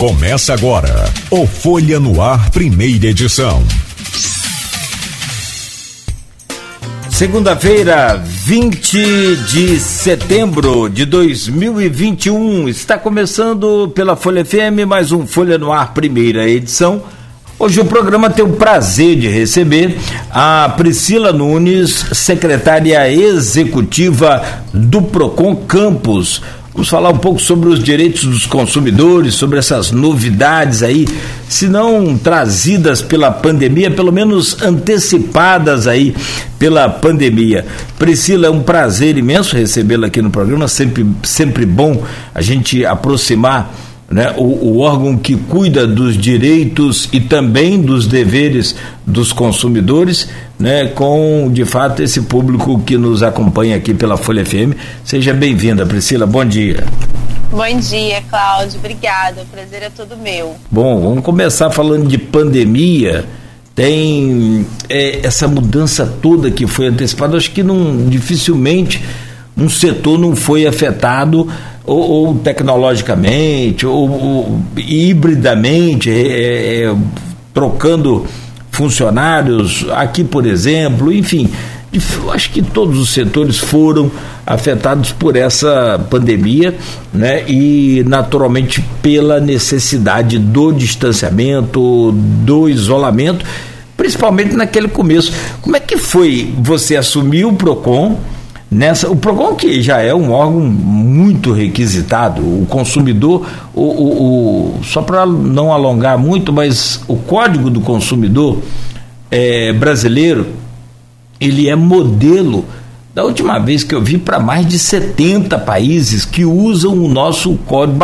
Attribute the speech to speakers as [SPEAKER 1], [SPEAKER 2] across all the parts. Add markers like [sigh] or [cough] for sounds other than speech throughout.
[SPEAKER 1] Começa agora o Folha no Ar, primeira edição.
[SPEAKER 2] Segunda-feira, 20 de setembro de 2021. Está começando pela Folha FM mais um Folha no Ar, primeira edição. Hoje o programa tem o prazer de receber a Priscila Nunes, secretária executiva do Procon Campus. Vamos falar um pouco sobre os direitos dos consumidores, sobre essas novidades aí, se não trazidas pela pandemia, pelo menos antecipadas aí pela pandemia. Priscila, é um prazer imenso recebê-la aqui no programa, sempre, sempre bom a gente aproximar né, o, o, órgão que cuida dos direitos e também dos deveres dos consumidores, né, com de fato esse público que nos acompanha aqui pela Folha FM. Seja bem-vinda, Priscila. Bom dia.
[SPEAKER 3] Bom dia, Cláudio. Obrigada. O prazer é todo meu.
[SPEAKER 2] Bom, vamos começar falando de pandemia. Tem é, essa mudança toda que foi antecipada. Acho que não, dificilmente um setor não foi afetado ou, ou tecnologicamente, ou, ou hibridamente, é, é, é, trocando funcionários, aqui por exemplo, enfim, acho que todos os setores foram afetados por essa pandemia, né? E naturalmente pela necessidade do distanciamento, do isolamento, principalmente naquele começo. Como é que foi você assumir o Procon? Nessa o PROCON que já é um órgão muito requisitado o consumidor o, o, o só para não alongar muito mas o código do consumidor é, brasileiro ele é modelo da última vez que eu vi para mais de 70 países que usam o nosso código,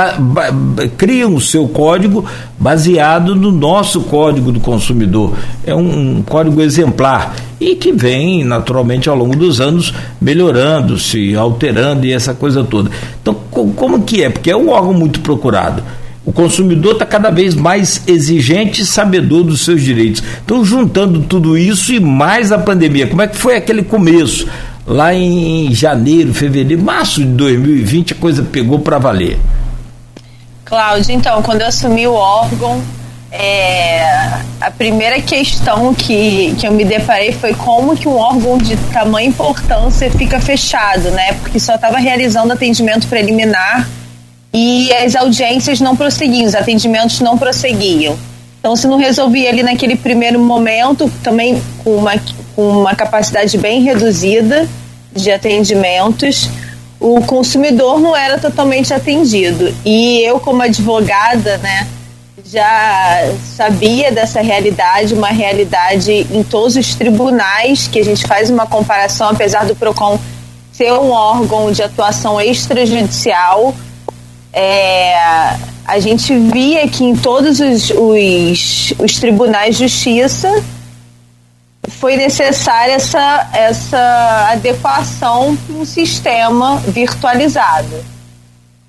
[SPEAKER 2] criam o seu código baseado no nosso código do consumidor. É um, um código exemplar e que vem naturalmente ao longo dos anos melhorando, se alterando e essa coisa toda. Então, como que é? Porque é um órgão muito procurado. O consumidor está cada vez mais exigente e sabedor dos seus direitos. Então, juntando tudo isso e mais a pandemia, como é que foi aquele começo? Lá em janeiro, fevereiro, março de 2020, a coisa pegou para valer.
[SPEAKER 3] Cláudio, então, quando eu assumi o órgão, é, a primeira questão que, que eu me deparei foi como que um órgão de tamanha importância fica fechado, né? Porque só estava realizando atendimento preliminar e as audiências não prosseguiam, os atendimentos não prosseguiam. Então, se não resolvia ali naquele primeiro momento, também com uma, com uma capacidade bem reduzida de atendimentos, o consumidor não era totalmente atendido. E eu, como advogada, né, já sabia dessa realidade, uma realidade em todos os tribunais, que a gente faz uma comparação, apesar do PROCON ser um órgão de atuação extrajudicial, é, a gente via que em todos os, os, os tribunais de justiça foi necessária essa, essa adequação para um sistema virtualizado.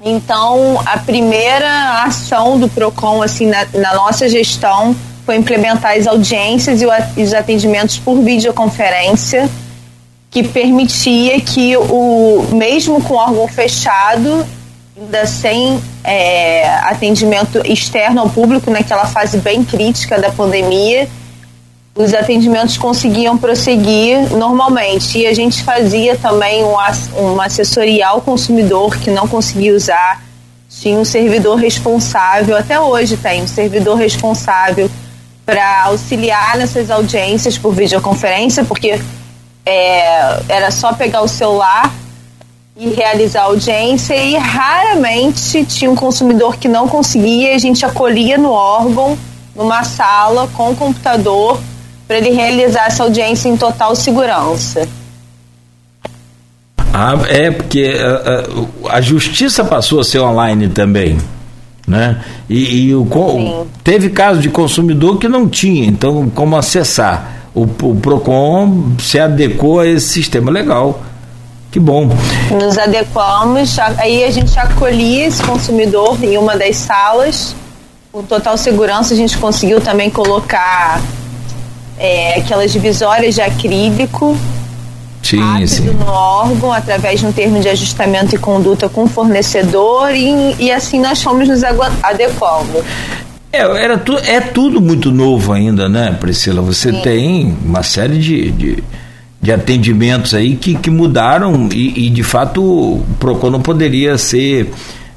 [SPEAKER 3] Então, a primeira ação do PROCON, assim, na, na nossa gestão, foi implementar as audiências e os atendimentos por videoconferência, que permitia que o mesmo com o órgão fechado ainda sem é, atendimento externo ao público naquela fase bem crítica da pandemia, os atendimentos conseguiam prosseguir normalmente. E a gente fazia também um, uma assessoria ao consumidor que não conseguia usar. Tinha um servidor responsável, até hoje tem um servidor responsável para auxiliar nessas audiências por videoconferência, porque é, era só pegar o celular e realizar audiência e raramente tinha um consumidor que não conseguia, a gente acolhia no órgão, numa sala com computador para ele realizar essa audiência em total segurança.
[SPEAKER 2] Ah, é porque a, eh, a, eh, a justiça passou a ser online também, né? E, e o, teve caso de consumidor que não tinha, então como acessar? O, o Procon se adequou a esse sistema legal. Que bom.
[SPEAKER 3] Nos adequamos, aí a gente acolhia esse consumidor em uma das salas. Com total segurança, a gente conseguiu também colocar é, aquelas divisórias de acrílico
[SPEAKER 2] sim,
[SPEAKER 3] rápido
[SPEAKER 2] sim.
[SPEAKER 3] no órgão, através de um termo de ajustamento e conduta com o fornecedor, e, e assim nós fomos nos adequando.
[SPEAKER 2] É, era tu, é tudo muito novo ainda, né, Priscila? Você Sim. tem uma série de, de, de, atendimentos aí que, que mudaram e, e, de fato o PROCON não poderia ser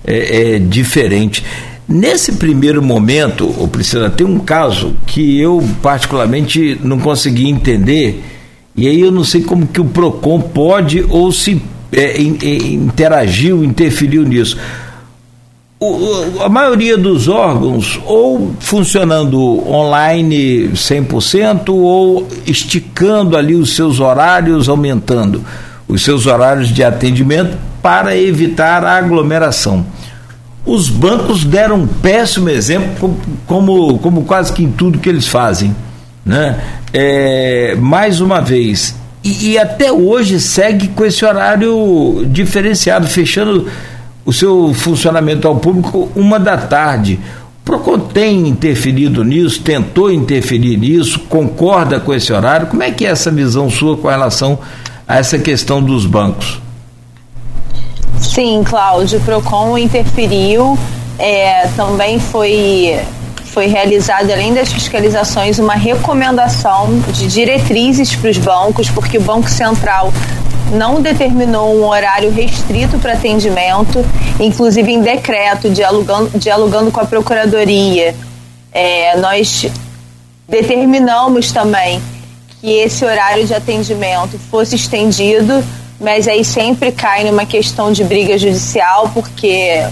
[SPEAKER 2] é, é, diferente. Nesse primeiro momento, Priscila, tem um caso que eu particularmente não consegui entender e aí eu não sei como que o PROCON pode ou se é, interagiu, interferiu nisso o, a maioria dos órgãos ou funcionando online 100% ou esticando ali os seus horários, aumentando os seus horários de atendimento para evitar a aglomeração. Os bancos deram um péssimo exemplo, como, como quase que em tudo que eles fazem. Né? É, mais uma vez, e, e até hoje segue com esse horário diferenciado, fechando o seu funcionamento ao público uma da tarde. O PROCON tem interferido nisso, tentou interferir nisso, concorda com esse horário? Como é que é essa visão sua com relação a essa questão dos bancos?
[SPEAKER 3] Sim, Cláudio, o PROCON interferiu, é, também foi, foi realizada, além das fiscalizações, uma recomendação de diretrizes para os bancos, porque o Banco Central não determinou um horário restrito para atendimento, inclusive em decreto, dialogando, dialogando com a Procuradoria. É, nós determinamos também que esse horário de atendimento fosse estendido, mas aí sempre cai numa questão de briga judicial, porque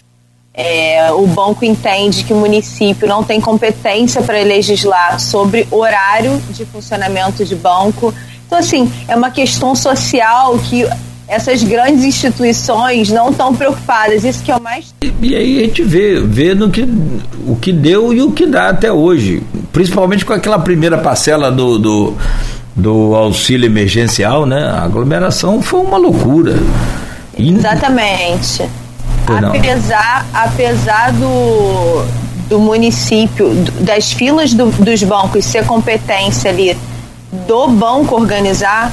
[SPEAKER 3] é, o banco entende que o município não tem competência para legislar sobre horário de funcionamento de banco então, assim, é uma questão social que essas grandes instituições não estão preocupadas. Isso que é o mais.
[SPEAKER 2] E, e, aí a gente vê, vê no que, o que deu e o que dá até hoje. Principalmente com aquela primeira parcela do, do, do auxílio emergencial, né? A aglomeração foi uma loucura.
[SPEAKER 3] Exatamente. Apesar, apesar do, do município, das filas do, dos bancos ser competência ali do banco organizar.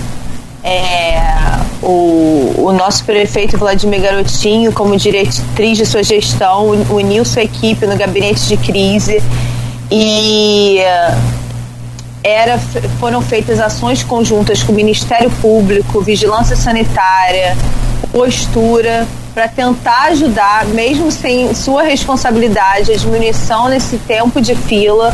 [SPEAKER 3] É, o, o nosso prefeito Vladimir Garotinho, como diretriz de sua gestão, uniu sua equipe no gabinete de crise e era, foram feitas ações conjuntas com o Ministério Público, Vigilância Sanitária, Postura, para tentar ajudar, mesmo sem sua responsabilidade, a diminuição nesse tempo de fila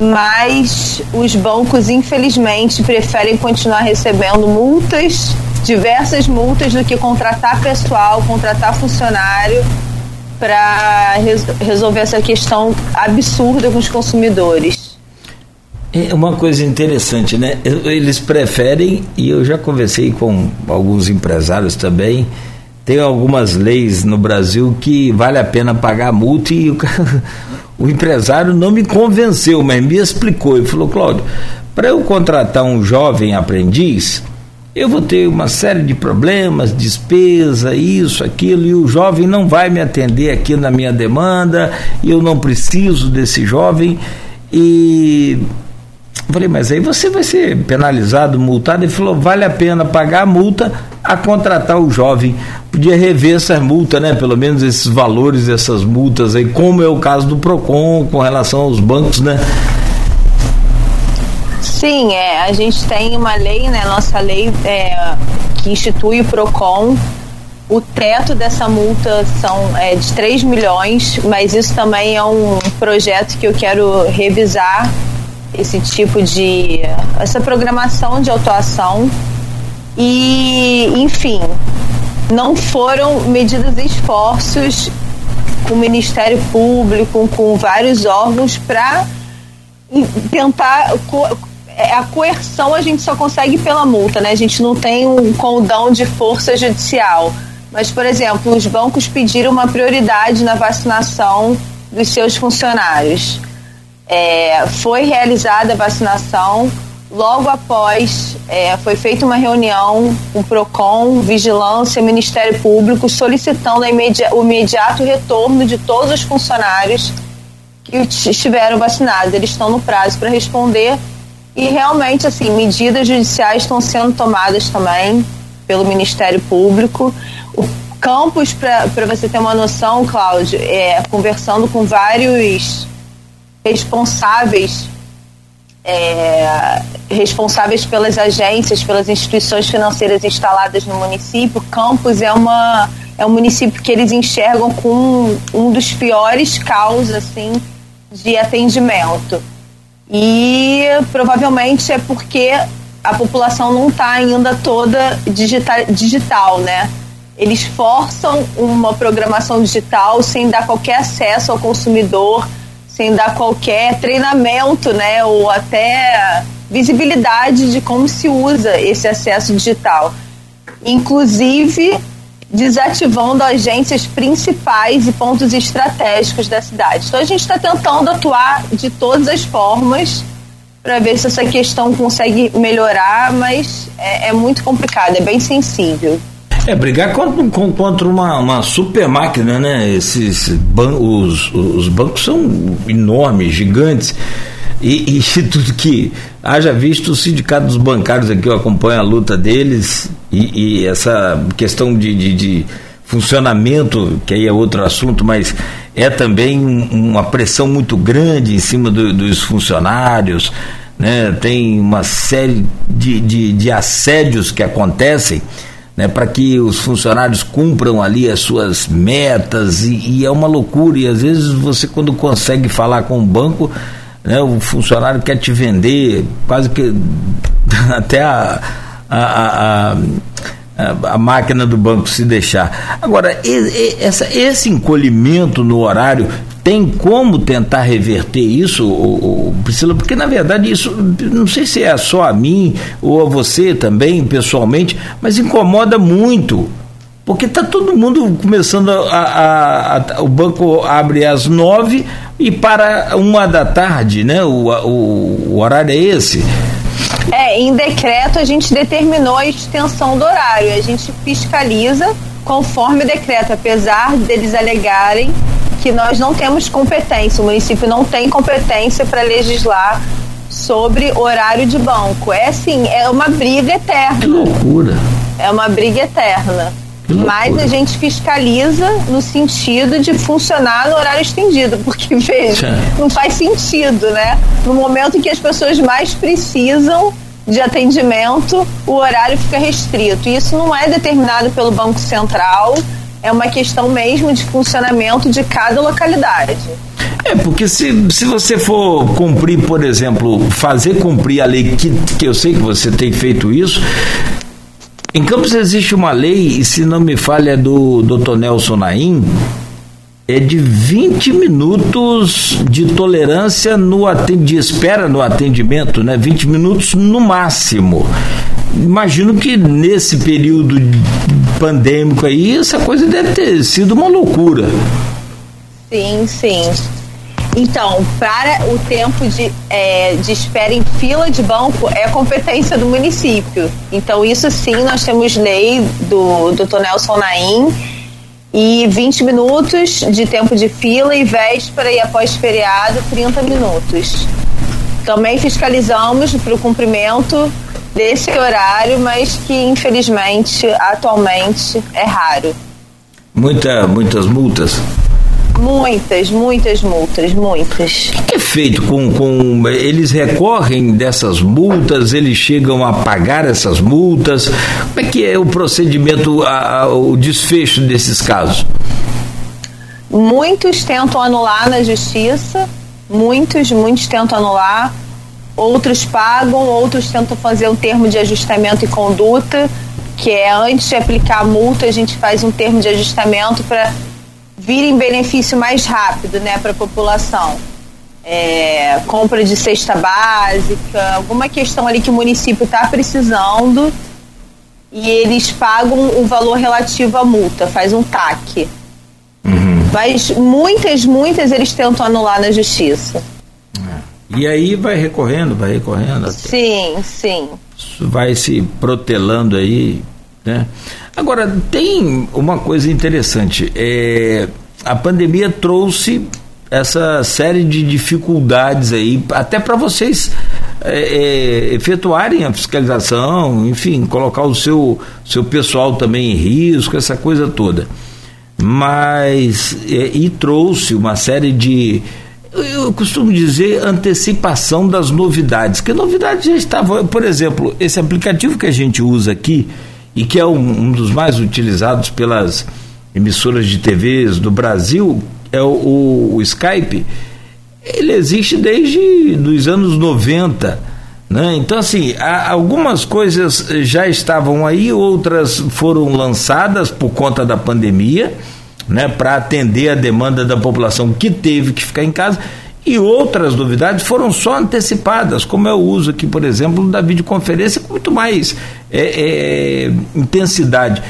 [SPEAKER 3] mas os bancos, infelizmente, preferem continuar recebendo multas, diversas multas, do que contratar pessoal, contratar funcionário para res resolver essa questão absurda com os consumidores.
[SPEAKER 2] É uma coisa interessante, né? Eles preferem, e eu já conversei com alguns empresários também, tem algumas leis no Brasil que vale a pena pagar multa e o [laughs] o empresário não me convenceu, mas me explicou. Ele falou: Cláudio, para eu contratar um jovem aprendiz, eu vou ter uma série de problemas, despesa, isso, aquilo, e o jovem não vai me atender aqui na minha demanda, e eu não preciso desse jovem. E eu falei, mas aí você vai ser penalizado, multado. Ele falou: vale a pena pagar a multa a contratar o jovem. Podia rever essas multas, né? Pelo menos esses valores dessas multas aí, como é o caso do PROCON com relação aos bancos, né?
[SPEAKER 3] Sim, é, a gente tem uma lei, né? Nossa lei é, que institui o PROCON. O teto dessa multa são é, de 3 milhões, mas isso também é um projeto que eu quero revisar esse tipo de essa programação de autuação e, enfim, não foram medidas esforços com o Ministério Público, com vários órgãos para tentar é, a coerção a gente só consegue pela multa, né? A gente não tem um condão de força judicial. Mas, por exemplo, os bancos pediram uma prioridade na vacinação dos seus funcionários. É, foi realizada a vacinação, Logo após, é, foi feita uma reunião com o PROCON, Vigilância, Ministério Público, solicitando imedi o imediato retorno de todos os funcionários que estiveram vacinados. Eles estão no prazo para responder E realmente, assim, medidas judiciais estão sendo tomadas também pelo Ministério Público. O campus, para você ter uma noção, Cláudio, é, conversando com vários responsáveis é, responsáveis pelas agências, pelas instituições financeiras instaladas no município, Campos é uma é um município que eles enxergam com um dos piores caos assim de atendimento. E provavelmente é porque a população não está ainda toda digital, digital, né? Eles forçam uma programação digital sem dar qualquer acesso ao consumidor, sem dar qualquer treinamento, né? Ou até visibilidade de como se usa esse acesso digital. Inclusive, desativando agências principais e pontos estratégicos da cidade. Então a gente está tentando atuar de todas as formas para ver se essa questão consegue melhorar, mas é, é muito complicado, é bem sensível.
[SPEAKER 2] É, brigar contra, contra uma, uma super máquina, né? Esses ban os, os bancos são enormes, gigantes. E, e [laughs] tudo que haja visto o sindicato dos bancários aqui, eu acompanho a luta deles e, e essa questão de, de, de, funcionamento, que aí é outro assunto, mas é também uma pressão muito grande em cima do, dos funcionários, né? tem uma série de, de, de assédios que acontecem né, para que os funcionários cumpram ali as suas metas e, e, é uma loucura e às vezes você quando consegue falar com o banco né, o funcionário quer te vender, quase que [laughs] até a, a, a, a, máquina do banco se deixar. Agora, essa, esse encolhimento no horário tem como tentar reverter isso, Priscila? Porque na verdade isso, não sei se é só a mim ou a você também, pessoalmente, mas incomoda muito. Porque está todo mundo começando a, a, a, O banco abre às nove e para uma da tarde, né? O, o, o horário é esse.
[SPEAKER 3] É, em decreto a gente determinou a extensão do horário. A gente fiscaliza conforme o decreto, apesar deles alegarem que nós não temos competência, o município não tem competência para legislar sobre horário de banco. É assim, é uma briga eterna. Que
[SPEAKER 2] loucura.
[SPEAKER 3] É uma briga eterna. Mas a gente fiscaliza no sentido de funcionar no horário estendido, porque, [laughs] veja, não faz sentido, né? No momento em que as pessoas mais precisam de atendimento, o horário fica restrito. E isso não é determinado pelo Banco Central, é uma questão mesmo de funcionamento de cada localidade.
[SPEAKER 2] É, porque se, se você for cumprir, por exemplo, fazer cumprir a lei, que, que eu sei que você tem feito isso, em Campos existe uma lei, e se não me falha é do Dr. Nelson Naim, é de 20 minutos de tolerância no de espera no atendimento, né? 20 minutos no máximo. Imagino que nesse período pandêmico aí, essa coisa deve ter sido uma loucura.
[SPEAKER 3] Sim, sim. Então, para o tempo de, é, de espera em fila de banco é competência do município. Então, isso sim, nós temos lei do, do Nelson Naim e 20 minutos de tempo de fila e véspera e após feriado, 30 minutos. Também fiscalizamos para o cumprimento desse horário, mas que infelizmente atualmente é raro.
[SPEAKER 2] Muita, muitas multas?
[SPEAKER 3] Muitas, muitas multas, muitas.
[SPEAKER 2] O que é feito com, com. Eles recorrem dessas multas, eles chegam a pagar essas multas? Como é que é o procedimento, a, a, o desfecho desses casos?
[SPEAKER 3] Muitos tentam anular na justiça, muitos, muitos tentam anular, outros pagam, outros tentam fazer um termo de ajustamento e conduta, que é antes de aplicar a multa, a gente faz um termo de ajustamento para vir em benefício mais rápido né, para a população. É, compra de cesta básica, alguma questão ali que o município está precisando e eles pagam o valor relativo à multa, faz um TAC. Uhum. Mas muitas, muitas eles tentam anular na justiça.
[SPEAKER 2] E aí vai recorrendo, vai recorrendo. Até.
[SPEAKER 3] Sim, sim.
[SPEAKER 2] Vai se protelando aí, né? Agora, tem uma coisa interessante. É, a pandemia trouxe essa série de dificuldades aí, até para vocês é, é, efetuarem a fiscalização, enfim, colocar o seu, seu pessoal também em risco, essa coisa toda. Mas, é, e trouxe uma série de, eu costumo dizer, antecipação das novidades, que novidades já estavam, por exemplo, esse aplicativo que a gente usa aqui, e que é um, um dos mais utilizados pelas emissoras de TVs do Brasil, é o, o, o Skype, ele existe desde os anos 90. Né? Então, assim, algumas coisas já estavam aí, outras foram lançadas por conta da pandemia, né, para atender a demanda da população que teve que ficar em casa, e outras novidades foram só antecipadas, como é o uso aqui, por exemplo, da videoconferência com muito mais é, é, intensidade.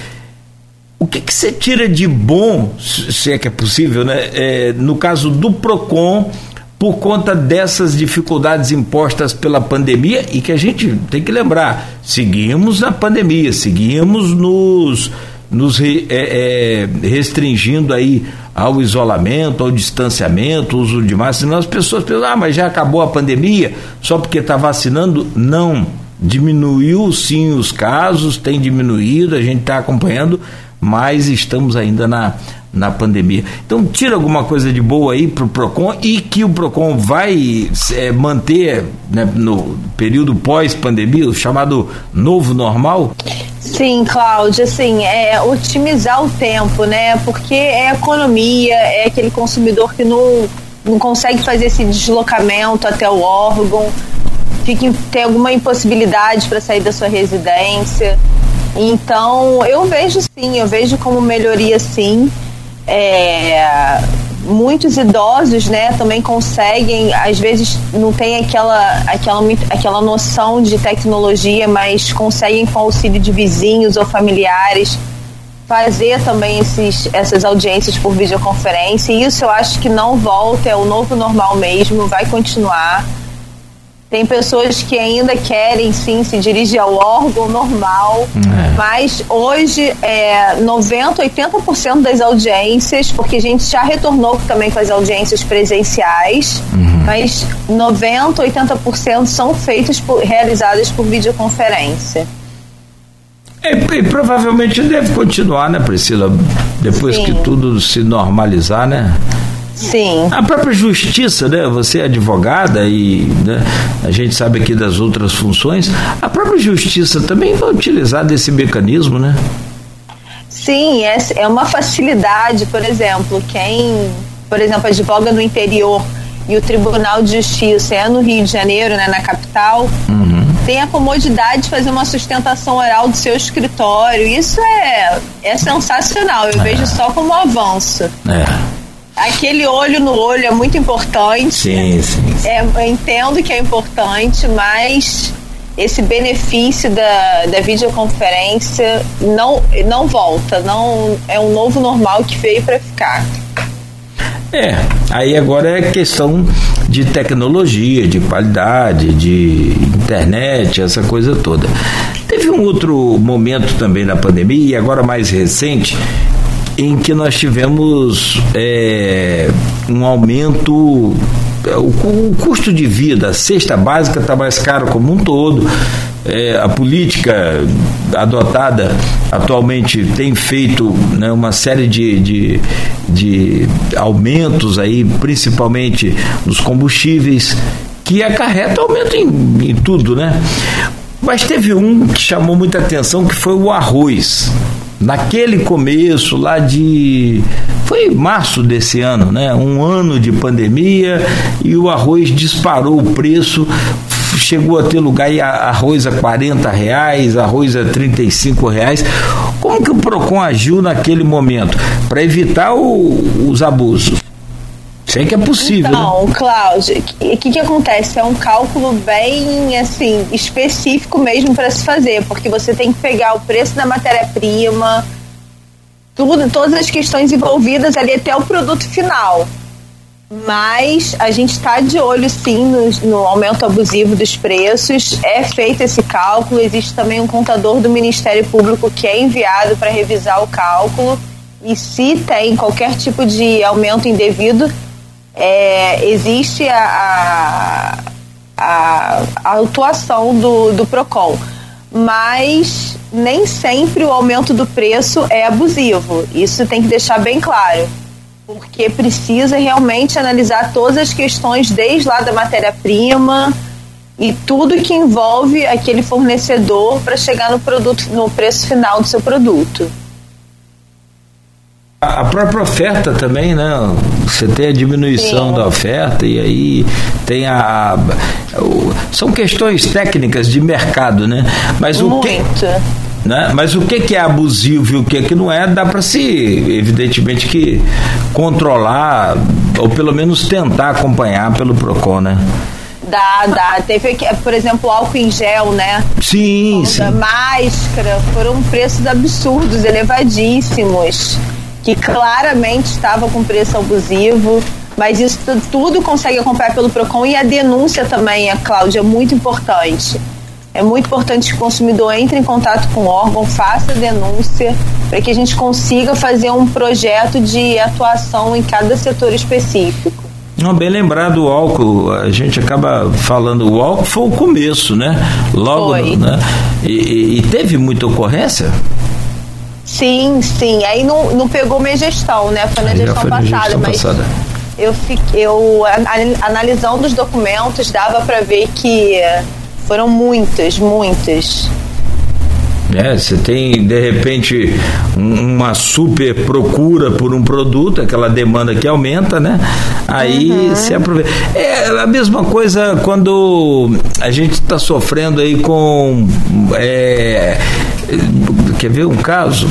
[SPEAKER 2] O que, que você tira de bom, se é que é possível, né, é, no caso do PROCON, por conta dessas dificuldades impostas pela pandemia e que a gente tem que lembrar, seguimos na pandemia, seguimos nos, nos é, é, restringindo aí ao isolamento, ao distanciamento, uso de máscara, as pessoas pensam, ah, mas já acabou a pandemia, só porque está vacinando? Não, diminuiu sim os casos, tem diminuído, a gente está acompanhando, mas estamos ainda na na pandemia. Então, tira alguma coisa de boa aí para o PROCON e que o PROCON vai é, manter né, no período pós-pandemia, o chamado novo normal?
[SPEAKER 3] Sim, Cláudia, assim, é otimizar o tempo, né? Porque é economia, é aquele consumidor que não, não consegue fazer esse deslocamento até o órgão, fica, tem alguma impossibilidade para sair da sua residência. Então, eu vejo sim, eu vejo como melhoria sim é, muitos idosos, né, também conseguem, às vezes não tem aquela, aquela, aquela noção de tecnologia, mas conseguem com auxílio de vizinhos ou familiares fazer também esses, essas audiências por videoconferência. E isso eu acho que não volta, é o novo normal mesmo, vai continuar. Tem pessoas que ainda querem sim se dirigir ao órgão normal, é. mas hoje é 90, 80% das audiências, porque a gente já retornou também com as audiências presenciais, uhum. mas 90, 80% são feitas por, realizadas por videoconferência.
[SPEAKER 2] É, e provavelmente deve continuar, né, Priscila? Depois Sim. que tudo se normalizar, né?
[SPEAKER 3] Sim.
[SPEAKER 2] A própria justiça, né? Você é advogada e né, a gente sabe aqui das outras funções. A própria justiça também vai utilizar desse mecanismo, né?
[SPEAKER 3] Sim, é, é uma facilidade, por exemplo, quem, por exemplo, advoga no interior e o Tribunal de Justiça é no Rio de Janeiro, né, na capital, uhum. tem a comodidade de fazer uma sustentação oral do seu escritório. Isso é, é sensacional. Eu é. vejo só como um avanço.
[SPEAKER 2] É
[SPEAKER 3] aquele olho no olho é muito importante.
[SPEAKER 2] Sim, sim. sim.
[SPEAKER 3] É, eu entendo que é importante, mas esse benefício da, da videoconferência não, não volta, não é um novo normal que veio para ficar.
[SPEAKER 2] É, aí agora é questão de tecnologia, de qualidade, de internet, essa coisa toda. Teve um outro momento também na pandemia, e agora mais recente, em que nós tivemos é, um aumento, é, o, custo de vida, a cesta básica está mais caro como um todo. É, a política adotada atualmente tem feito né, uma série de, de, de aumentos aí, principalmente nos combustíveis, que acarreta aumento em, em tudo, né? Mas teve um que chamou muita atenção que foi o arroz naquele começo lá de foi março desse ano, né? Um ano de pandemia e o arroz disparou o preço, chegou a ter lugar e arroz a 40 reais, arroz a 35 reais. Como que o Procon agiu naquele momento para evitar o, os abusos? Sei que é possível.
[SPEAKER 3] Então, né? Cláudio, o que, que acontece? É um cálculo bem assim específico mesmo para se fazer, porque você tem que pegar o preço da matéria-prima, tudo, todas as questões envolvidas ali até o produto final. Mas a gente está de olho sim no, no, aumento abusivo dos preços. É feito esse cálculo. Existe também um contador do Ministério Público que é enviado para revisar o cálculo. E se tem qualquer tipo de aumento indevido, é, existe a, a, a, atuação do, do PROCON. Mas nem sempre o aumento do preço é abusivo. Isso tem que deixar bem claro. Porque precisa realmente analisar todas as questões, desde lá da matéria-prima e tudo que envolve aquele fornecedor para chegar no produto, no preço final do seu produto.
[SPEAKER 2] A própria oferta também, né? Você tem a diminuição Sim. da oferta e aí tem a, são questões técnicas de mercado, né? Mas
[SPEAKER 3] Muito.
[SPEAKER 2] o que né? Mas o que, que é abusivo e o que, que não é, dá para se, evidentemente, que controlar ou pelo menos tentar acompanhar pelo PROCON, né?
[SPEAKER 3] Dá, dá. Teve, por exemplo, álcool em gel, né?
[SPEAKER 2] Sim, sim.
[SPEAKER 3] Máscara, foram preços absurdos, elevadíssimos que claramente estava com preço abusivo, mas isso tudo consegue acompanhar pelo PROCON e a denúncia também, a Cláudia, é muito importante. É muito importante que o consumidor entre em contato com o órgão, faça a denúncia, para que a gente consiga fazer um projeto de atuação em cada setor específico.
[SPEAKER 2] Não, bem lembrado o álcool, a gente acaba falando, o álcool foi o começo, né? Logo, foi. né? E, e teve muita ocorrência?
[SPEAKER 3] Sim, sim. Aí não, não pegou minha gestão, né? Foi na gestão passada, gestão mas passada. eu fiquei, eu analisando os documentos dava para ver que foram muitas, muitas.
[SPEAKER 2] É, você tem de repente uma super procura por um produto, aquela demanda que aumenta, né? Aí uhum. se aproveita. É a mesma coisa quando a gente está sofrendo aí com é, quer ver um caso?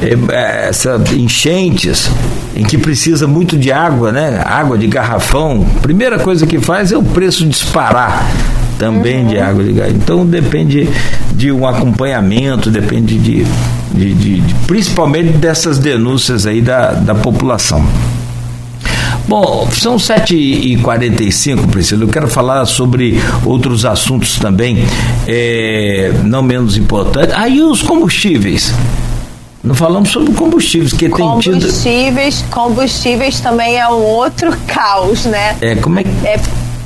[SPEAKER 2] É, é, essa enchentes em que precisa muito de água, né? Água de garrafão. Primeira coisa que faz é o preço disparar também uhum. de água de gás. Então depende de um acompanhamento, depende de, de, de, de principalmente dessas denúncias aí da, da população. Bom, são 7h45, Priscila. Eu quero falar sobre outros assuntos também, é, não menos importantes. Aí os combustíveis. Não falamos sobre combustíveis, que
[SPEAKER 3] tem tido. Combustíveis, combustíveis também é um outro [laughs] caos, né?
[SPEAKER 2] É, como é que.
[SPEAKER 3] É,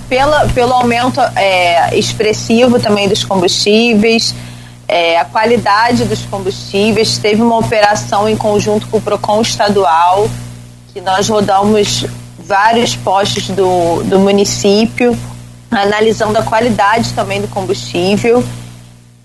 [SPEAKER 3] pela, pelo aumento é, expressivo também dos combustíveis, é, a qualidade dos combustíveis. Teve uma operação em conjunto com o PROCON estadual, que nós rodamos vários postos do, do município, analisando a qualidade também do combustível.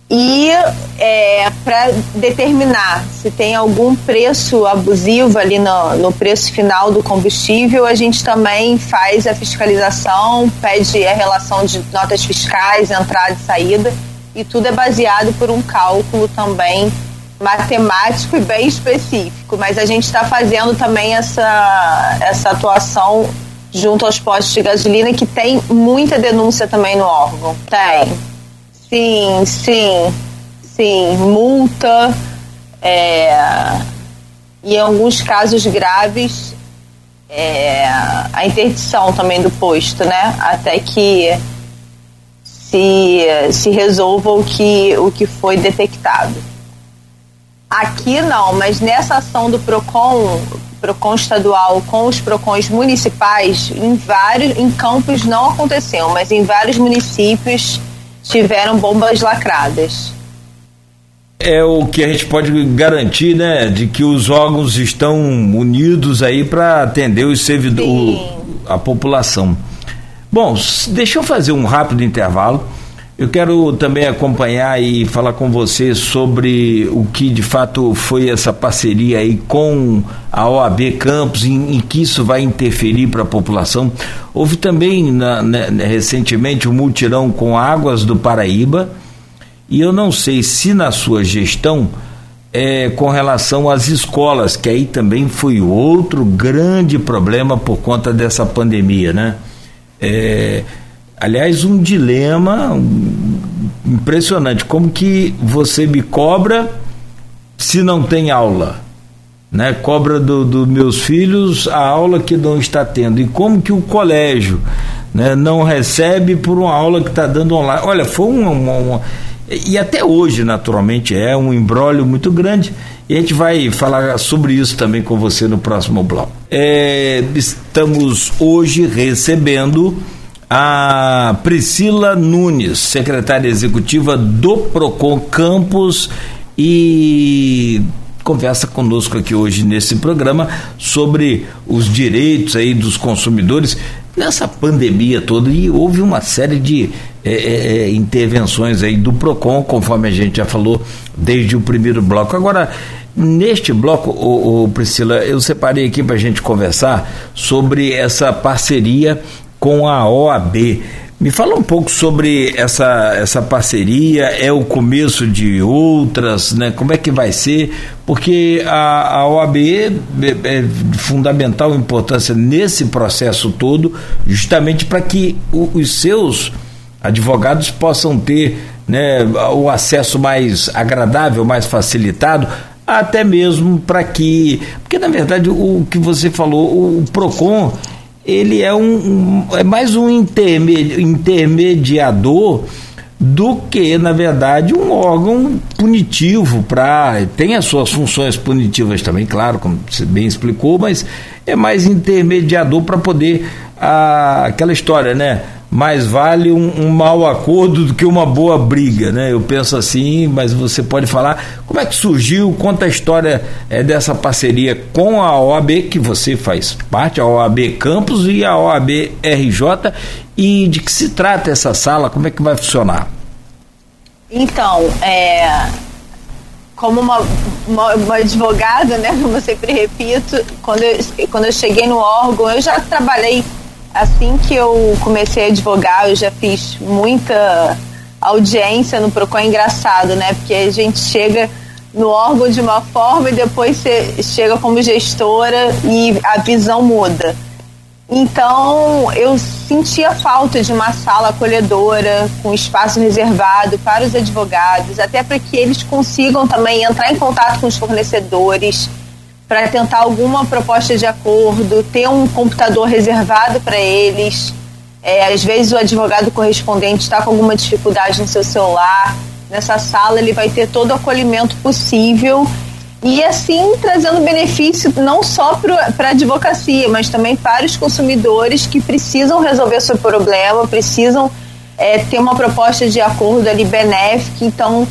[SPEAKER 3] E é, para determinar se tem algum preço abusivo ali no, no, preço final do combustível, a gente também faz a fiscalização, pede a relação de notas fiscais, entrada e saída, e tudo é baseado por um cálculo também matemático e bem específico, mas a gente está fazendo também essa, essa atuação junto aos postos de gasolina que tem muita denúncia também no órgão. Tem. Sim, sim, sim. Multa. É, e em alguns casos graves é, a interdição também do posto, né? Até que se, se resolva o que, o que foi detectado. Aqui não, mas nessa ação do PROCON, PROCON estadual com os PROCONs municipais, em vários, em campos não aconteceu, mas em vários municípios tiveram bombas lacradas.
[SPEAKER 2] É o que a gente pode garantir, né? De que os órgãos estão unidos aí para atender os servidores, a população. Bom, deixa eu fazer um rápido intervalo. Eu quero também acompanhar e falar com você sobre o que de fato foi essa parceria aí com a OAB Campos, em, em que isso vai interferir para a população. Houve também na, né, recentemente o um multirão com Águas do Paraíba, e eu não sei se na sua gestão é, com relação às escolas, que aí também foi outro grande problema por conta dessa pandemia, né? É, Aliás, um dilema impressionante. Como que você me cobra se não tem aula? Né? Cobra dos do meus filhos a aula que não está tendo. E como que o colégio né, não recebe por uma aula que está dando online? Olha, foi uma, E até hoje, naturalmente, é um embrólio muito grande. E a gente vai falar sobre isso também com você no próximo bloco. É, estamos hoje recebendo a Priscila Nunes, secretária executiva do Procon Campos e conversa conosco aqui hoje nesse programa sobre os direitos aí dos consumidores nessa pandemia toda e houve uma série de é, é, é intervenções aí do Procon, conforme a gente já falou desde o primeiro bloco. Agora Neste bloco, o, Priscila, eu separei aqui para a gente conversar sobre essa parceria com a OAB. Me fala um pouco sobre essa, essa parceria, é o começo de outras, né? Como é que vai ser? Porque a, a OAB é, é de fundamental importância nesse processo todo, justamente para que o, os seus advogados possam ter né, o acesso mais agradável, mais facilitado até mesmo para que. Porque, na verdade, o que você falou, o PROCON, ele é, um, é mais um intermediador do que, na verdade, um órgão punitivo para. Tem as suas funções punitivas também, claro, como você bem explicou, mas é mais intermediador para poder. A, aquela história, né? Mais vale um, um, mau acordo do que uma boa briga, né? Eu penso assim, mas você pode falar como é que surgiu, conta a história é, dessa parceria com a OAB, que você faz parte, a OAB Campos e a OAB RJ, e de que se trata essa sala, como é que vai funcionar?
[SPEAKER 3] Então, é, como uma, uma, uma, advogada, né, [laughs] como eu sempre repito, quando eu, quando eu cheguei no órgão, eu já trabalhei assim que eu comecei a advogar, eu já fiz muita audiência no Procon. É engraçado, né? Porque a gente chega no órgão de uma forma e depois você chega como gestora e a visão muda. Então, eu sentia falta de uma sala acolhedora, com espaço reservado para os advogados, até para que eles consigam também entrar em contato com os fornecedores, para tentar alguma proposta de acordo, ter um computador reservado para eles. É, às vezes o advogado correspondente está com alguma dificuldade no seu celular. Nessa sala ele vai ter todo o acolhimento possível e assim trazendo benefício não só para a advocacia, mas também para os consumidores que precisam resolver seu problema, precisam é, ter uma proposta de acordo ali benéfica. Então,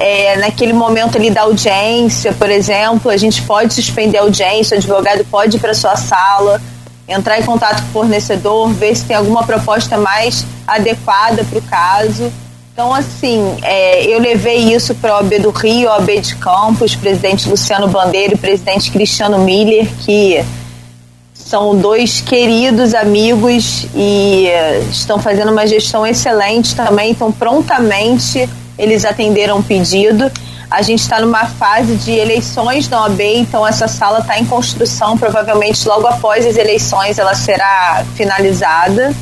[SPEAKER 3] é, naquele momento ali da audiência, por exemplo, a gente pode suspender a audiência, o advogado pode ir para sua sala, entrar em contato com o fornecedor, ver se tem alguma proposta mais adequada para o caso. Então, assim, é, eu levei isso para a OAB do Rio, a de Campos, presidente Luciano Bandeira e presidente Cristiano Miller, que são dois queridos amigos e estão fazendo uma gestão excelente também, estão prontamente eles atenderam o pedido. A gente está numa fase de eleições da OAB, então essa sala está em construção. Provavelmente logo após as eleições ela será finalizada.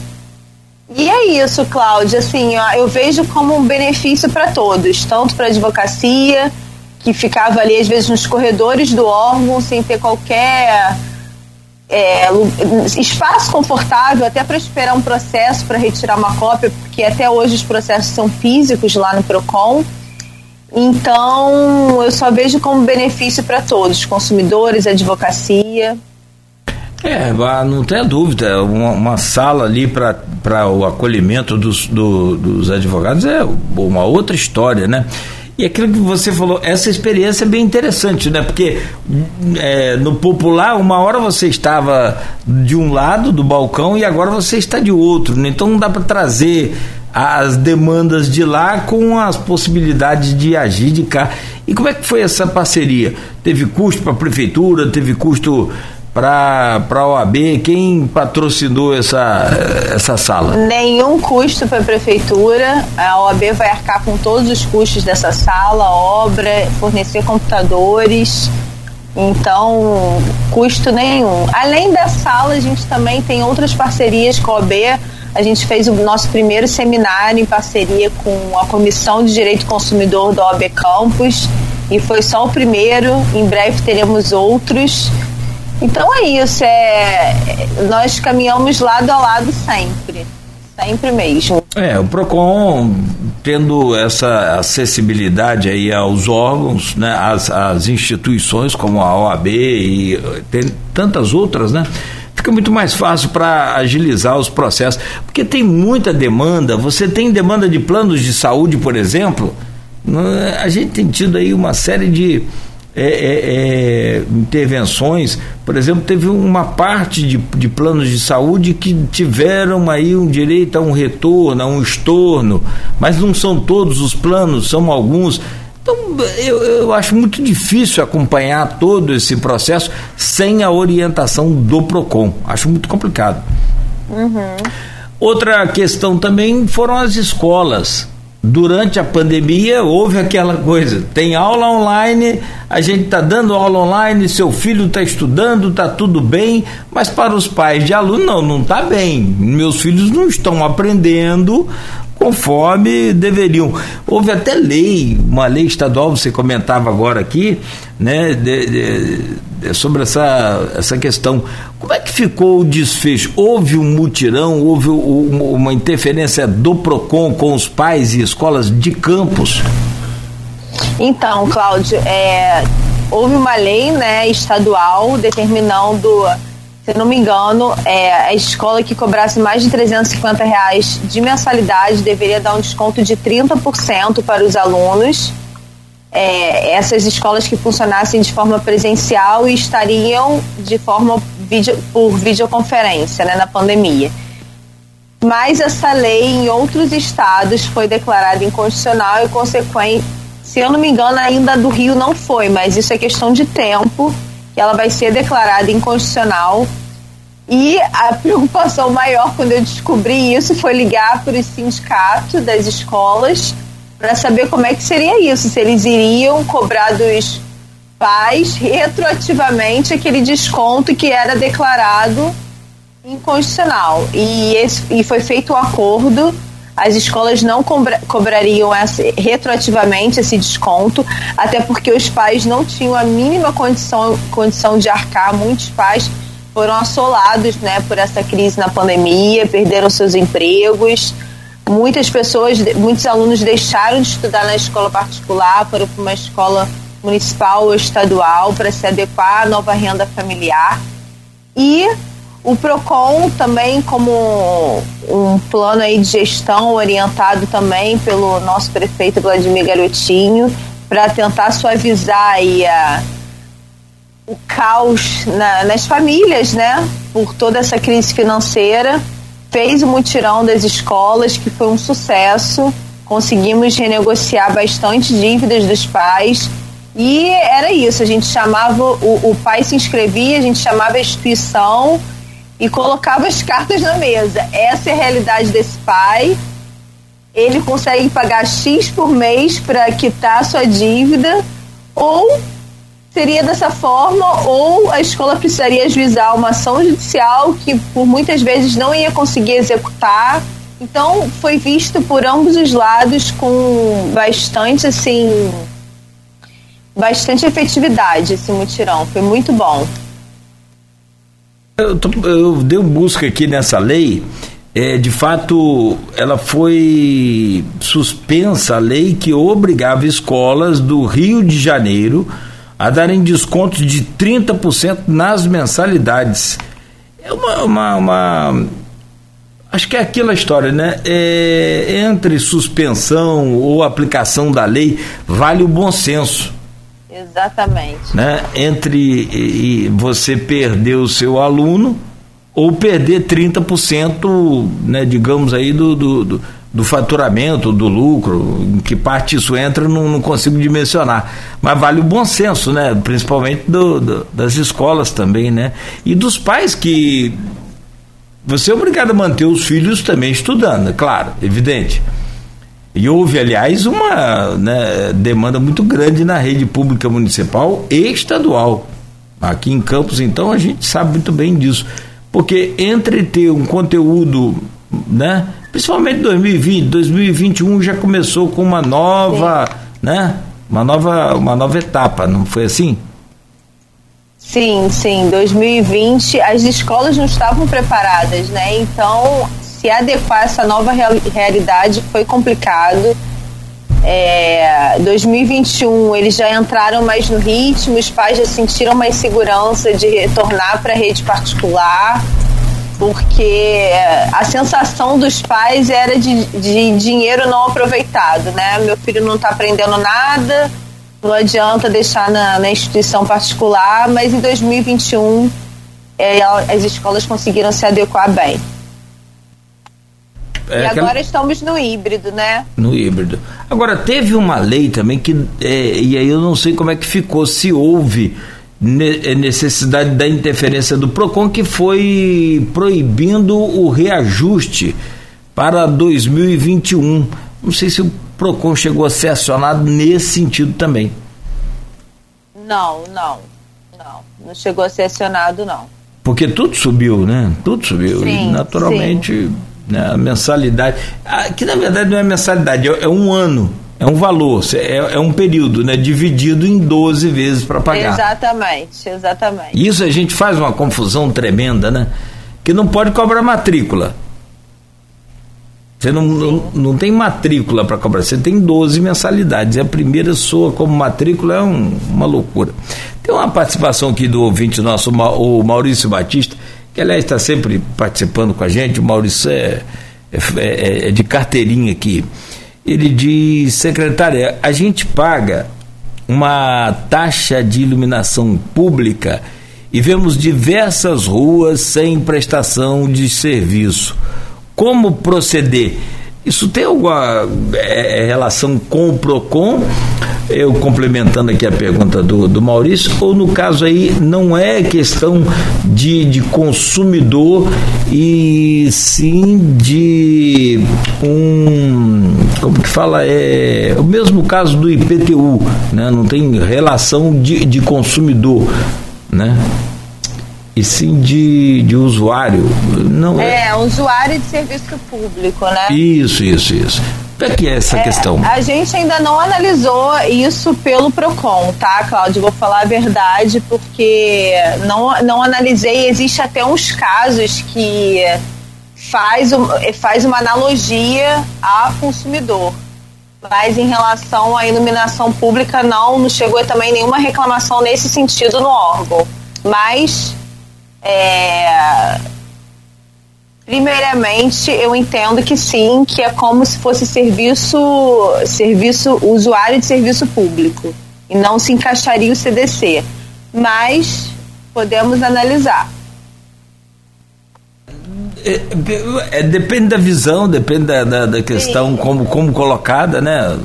[SPEAKER 3] E é isso, Cláudia. Assim, eu vejo como um benefício para todos, tanto para a advocacia, que ficava ali às vezes nos corredores do órgão sem ter qualquer é, espaço confortável até para esperar um processo para retirar uma cópia, porque até hoje os processos são físicos lá no PROCON. Então, eu só vejo como benefício para todos, consumidores, advocacia.
[SPEAKER 2] É, não tenha dúvida, uma, uma sala ali para o acolhimento dos, do, dos advogados é uma outra história, né? E aquilo que você falou, essa experiência é bem interessante, né? Porque é, no popular, uma hora você estava de um lado do balcão e agora você está de outro, né? Então não dá para trazer as demandas de lá com as possibilidades de agir de cá. E como é que foi essa parceria? Teve custo para a prefeitura, teve custo para a OAB? Quem patrocinou essa, essa sala?
[SPEAKER 3] Nenhum custo para a prefeitura. A OAB vai arcar com todos os custos dessa sala, obra, fornecer computadores. Então, custo nenhum. Além da sala, a gente também tem outras parcerias com a OAB. A gente fez o nosso primeiro seminário em parceria com a Comissão de Direito Consumidor da OAB Campus. E foi só o primeiro. Em breve teremos outros. Então é isso, é, nós caminhamos lado a lado sempre. Sempre mesmo.
[SPEAKER 2] É, o PROCON tendo essa acessibilidade aí aos órgãos, né, às, às instituições como a OAB e tem tantas outras, né? fica muito mais fácil para agilizar os processos, porque tem muita demanda. Você tem demanda de planos de saúde, por exemplo. Né? A gente tem tido aí uma série de é, é, é, intervenções. Por exemplo, teve uma parte de, de planos de saúde que tiveram aí um direito a um retorno, a um estorno, mas não são todos os planos, são alguns. Então, eu, eu acho muito difícil acompanhar todo esse processo sem a orientação do PROCON. Acho muito complicado. Uhum. Outra questão também foram as escolas durante a pandemia houve aquela coisa, tem aula online, a gente está dando aula online, seu filho está estudando, está tudo bem, mas para os pais de aluno não, não está bem. Meus filhos não estão aprendendo conforme deveriam. Houve até lei, uma lei estadual, você comentava agora aqui, né, de, de, de, sobre essa, essa questão. Como é que ficou o desfecho? Houve um mutirão, houve uma interferência do PROCON com os pais e escolas de campos?
[SPEAKER 3] Então, Cláudio, é, houve uma lei né, estadual determinando se não me engano, é, a escola que cobrasse mais de 350 reais de mensalidade deveria dar um desconto de 30% para os alunos. É, essas escolas que funcionassem de forma presencial e estariam de forma video, por videoconferência né, na pandemia. Mas essa lei em outros estados foi declarada inconstitucional e consequente. Se eu não me engano, ainda do Rio não foi, mas isso é questão de tempo que ela vai ser declarada inconstitucional. E a [laughs] preocupação maior quando eu descobri isso foi ligar para o sindicato das escolas para saber como é que seria isso, se eles iriam cobrar dos pais retroativamente aquele desconto que era declarado inconstitucional. E, esse, e foi feito o um acordo as escolas não cobra, cobrariam retroativamente esse desconto, até porque os pais não tinham a mínima condição, condição de arcar. Muitos pais foram assolados né, por essa crise na pandemia, perderam seus empregos. Muitas pessoas, muitos alunos deixaram de estudar na escola particular, foram para uma escola municipal ou estadual para se adequar à nova renda familiar. E o PROCON também como um plano aí de gestão orientado também pelo nosso prefeito Vladimir Garotinho para tentar suavizar aí a, o caos na, nas famílias, né? Por toda essa crise financeira. Fez o mutirão das escolas, que foi um sucesso. Conseguimos renegociar bastante dívidas dos pais. E era isso, a gente chamava, o, o pai se inscrevia, a gente chamava a instituição e colocava as cartas na mesa. Essa é a realidade desse pai. Ele consegue pagar X por mês para quitar a sua dívida, ou seria dessa forma, ou a escola precisaria ajuizar uma ação judicial que por muitas vezes não ia conseguir executar. Então foi visto por ambos os lados com bastante assim bastante efetividade esse mutirão, foi muito bom.
[SPEAKER 2] Eu, tô, eu dei um busca aqui nessa lei. É, de fato, ela foi suspensa a lei que obrigava escolas do Rio de Janeiro a darem descontos de 30% nas mensalidades. É uma, uma, uma, Acho que é aquela história, né? É, entre suspensão ou aplicação da lei, vale o bom senso.
[SPEAKER 3] Exatamente.
[SPEAKER 2] Né? Entre você perder o seu aluno ou perder 30%, né, digamos aí, do, do, do, do faturamento, do lucro, em que parte isso entra, não, não consigo dimensionar. Mas vale o bom senso, né? Principalmente do, do, das escolas também, né? E dos pais que você é obrigado a manter os filhos também estudando, é claro, evidente. E houve, aliás, uma né, demanda muito grande na rede pública municipal e estadual. Aqui em Campos, então, a gente sabe muito bem disso. Porque entre ter um conteúdo, né, principalmente 2020, 2021 já começou com uma nova, né, uma nova, uma nova etapa, não foi assim?
[SPEAKER 3] Sim, sim. 2020 as escolas não estavam preparadas, né? Então se adequar a essa nova real, realidade foi complicado. É, 2021 eles já entraram mais no ritmo, os pais já sentiram mais segurança de retornar para a rede particular. porque a sensação dos pais era de, de dinheiro não aproveitado, né? Meu filho não está aprendendo nada, não adianta deixar na, na instituição particular, mas em 2021 é, as escolas conseguiram se adequar bem. É e aquela... agora estamos no híbrido, né?
[SPEAKER 2] No híbrido. Agora, teve uma lei também que, é, e aí eu não sei como é que ficou, se houve é, necessidade da interferência do PROCON, que foi proibindo o reajuste para 2021. Não sei se o PROCON chegou a ser acionado nesse sentido também.
[SPEAKER 3] Não, não, não. Não chegou a ser acionado, não.
[SPEAKER 2] Porque tudo subiu, né? Tudo subiu. Sim, e naturalmente sim. Né, a mensalidade. Que na verdade não é mensalidade, é, é um ano. É um valor, é, é, um período, né? Dividido em 12 vezes para pagar.
[SPEAKER 3] Exatamente, exatamente.
[SPEAKER 2] Isso a gente faz uma confusão tremenda, né? Que não pode cobrar matrícula. Você não, não, não, tem matrícula para cobrar, você tem 12 mensalidades. E a primeira sua como matrícula é um, uma loucura. Tem uma participação aqui do ouvinte nosso, o Maurício Batista, que aliás está sempre participando com a gente. O Maurício é, é, é, é de carteirinha aqui. Ele diz, secretária, a gente paga uma taxa de iluminação pública e vemos diversas ruas sem prestação de serviço como proceder? Isso tem alguma é, é, relação com o PROCON? Eu complementando aqui a pergunta do, do Maurício, ou no caso aí não é questão de, de consumidor e sim de um. Como que fala? É o mesmo caso do IPTU, né? não tem relação de, de consumidor. Né? e sim de, de usuário. Não
[SPEAKER 3] é, é, usuário de serviço público, né?
[SPEAKER 2] Isso, isso, isso. Como é que é essa é, questão?
[SPEAKER 3] A gente ainda não analisou isso pelo PROCON, tá, Cláudio? Vou falar a verdade, porque não, não analisei. Existe até uns casos que faz, faz uma analogia a consumidor. Mas em relação à iluminação pública, não, não chegou também nenhuma reclamação nesse sentido no órgão. Mas é... Primeiramente, eu entendo que sim, que é como se fosse serviço, serviço usuário de serviço público e não se encaixaria o CDC. Mas podemos analisar.
[SPEAKER 2] É, é, depende da visão, depende da, da, da questão como, como colocada, né?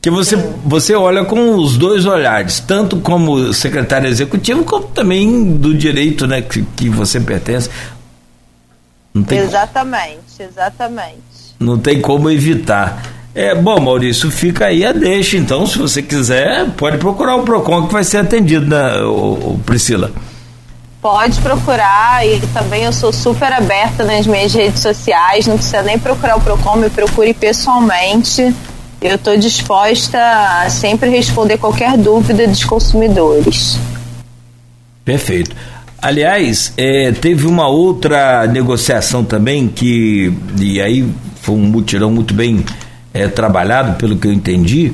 [SPEAKER 2] que você, você olha com os dois olhares, tanto como secretário executivo, como também do direito né, que, que você pertence.
[SPEAKER 3] Exatamente, como, exatamente.
[SPEAKER 2] Não tem como evitar. É, bom, Maurício, fica aí a deixa. Então, se você quiser, pode procurar o PROCON que vai ser atendido, né, o, o Priscila?
[SPEAKER 3] Pode procurar e também eu sou super aberta nas minhas redes sociais. Não precisa nem procurar o PROCON, me procure pessoalmente eu estou disposta a sempre responder qualquer dúvida dos consumidores.
[SPEAKER 2] Perfeito. Aliás, é, teve uma outra negociação também que, e aí foi um mutirão muito bem é, trabalhado, pelo que eu entendi,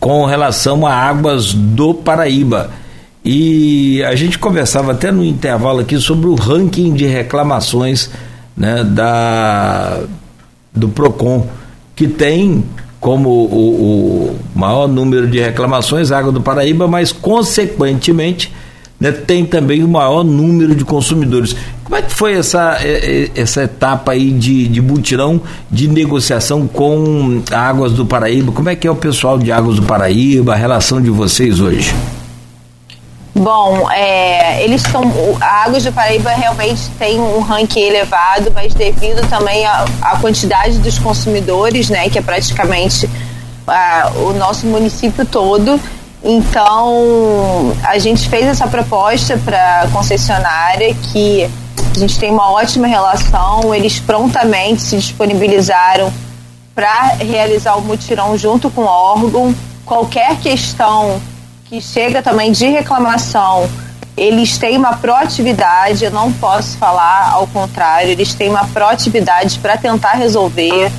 [SPEAKER 2] com relação a águas do Paraíba. E a gente conversava até no intervalo aqui sobre o ranking de reclamações né, da, do PROCON, que tem como o, o maior número de reclamações, Água do Paraíba, mas consequentemente né, tem também o maior número de consumidores. Como é que foi essa, essa etapa aí de, de mutirão de negociação com Águas do Paraíba? Como é que é o pessoal de Águas do Paraíba, a relação de vocês hoje?
[SPEAKER 3] Bom, é, eles são. A Águas do Paraíba realmente tem um ranking elevado, mas devido também à quantidade dos consumidores, né, que é praticamente o nosso município todo. Então, a gente fez essa proposta para a concessionária que a gente tem uma ótima relação, eles prontamente se disponibilizaram para realizar o mutirão junto com o órgão. Qualquer questão que chega também de reclamação, eles têm uma proatividade, eu não posso falar ao contrário, eles têm uma proatividade para tentar resolver,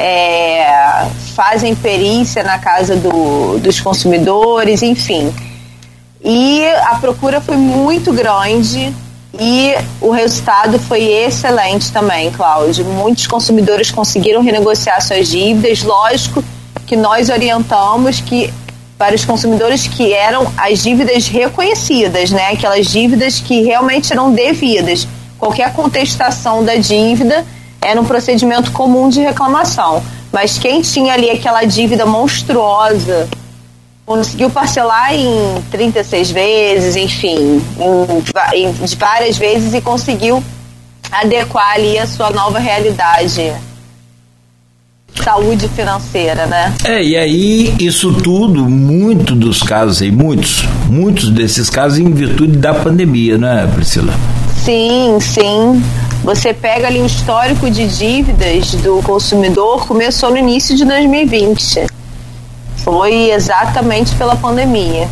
[SPEAKER 3] é, fazem perícia na casa do, dos consumidores, enfim. E a procura foi muito grande e o resultado foi excelente também, Cláudio. Muitos consumidores conseguiram renegociar suas dívidas. Lógico que nós orientamos que para os consumidores que eram as dívidas reconhecidas, né? Aquelas dívidas que realmente eram devidas. Qualquer contestação da dívida era um procedimento comum de reclamação. Mas quem tinha ali aquela dívida monstruosa, conseguiu parcelar em 36 vezes, enfim, em, em, várias vezes e conseguiu adequar ali a sua nova realidade saúde financeira, né?
[SPEAKER 2] É, e aí isso tudo, muito dos casos aí, muitos, muitos desses casos em virtude da pandemia, né, Priscila?
[SPEAKER 3] Sim, sim. Você pega ali o histórico de dívidas do consumidor, começou no início de 2020 foi exatamente pela pandemia.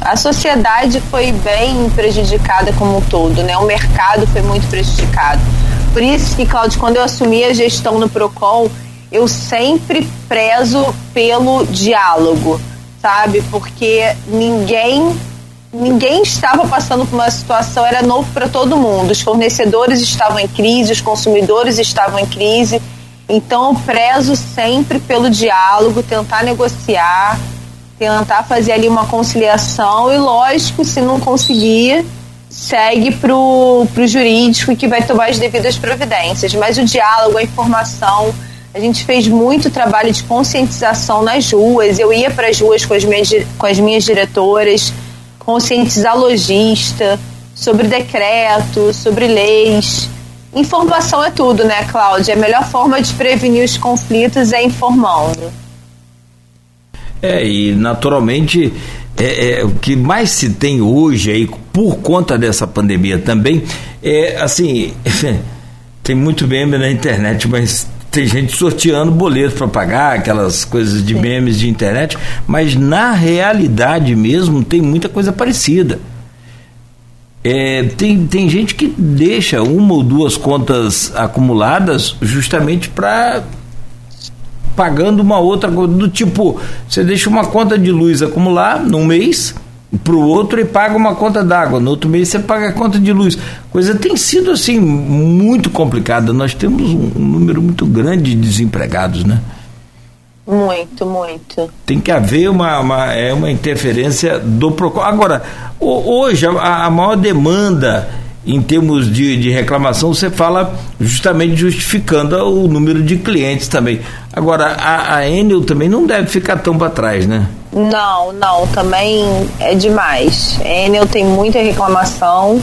[SPEAKER 3] A sociedade foi bem prejudicada como um todo, né? O mercado foi muito prejudicado. Por isso que, Cláudio, quando eu assumi a gestão no Procon, eu sempre prezo pelo diálogo, sabe? Porque ninguém ninguém estava passando por uma situação, era novo para todo mundo. Os fornecedores estavam em crise, os consumidores estavam em crise então, eu prezo sempre pelo diálogo, tentar negociar, tentar fazer ali uma conciliação e, lógico, se não conseguir, segue para o jurídico que vai tomar as devidas providências. Mas o diálogo, a informação, a gente fez muito trabalho de conscientização nas ruas. Eu ia para as ruas com as, minhas, com as minhas diretoras, conscientizar lojista sobre decreto, sobre leis Informação é tudo, né, Cláudia? A melhor forma de prevenir os conflitos é informando.
[SPEAKER 2] É, e naturalmente é, é, o que mais se tem hoje aí, por conta dessa pandemia também, é assim, [laughs] tem muito meme na internet, mas tem gente sorteando boleto para pagar, aquelas coisas de Sim. memes de internet, mas na realidade mesmo tem muita coisa parecida. É, tem, tem gente que deixa uma ou duas contas acumuladas justamente para pagando uma outra do tipo você deixa uma conta de luz acumular num mês para o outro e paga uma conta d'água no outro mês você paga a conta de luz coisa tem sido assim muito complicada nós temos um, um número muito grande de desempregados né
[SPEAKER 3] muito, muito.
[SPEAKER 2] Tem que haver uma, uma, é uma interferência do PROCON. Agora, hoje a, a maior demanda em termos de, de, reclamação, você fala justamente justificando o número de clientes também. Agora, a, a Enel também não deve ficar tão para trás, né?
[SPEAKER 3] Não, não, também é demais. Enel tem muita reclamação.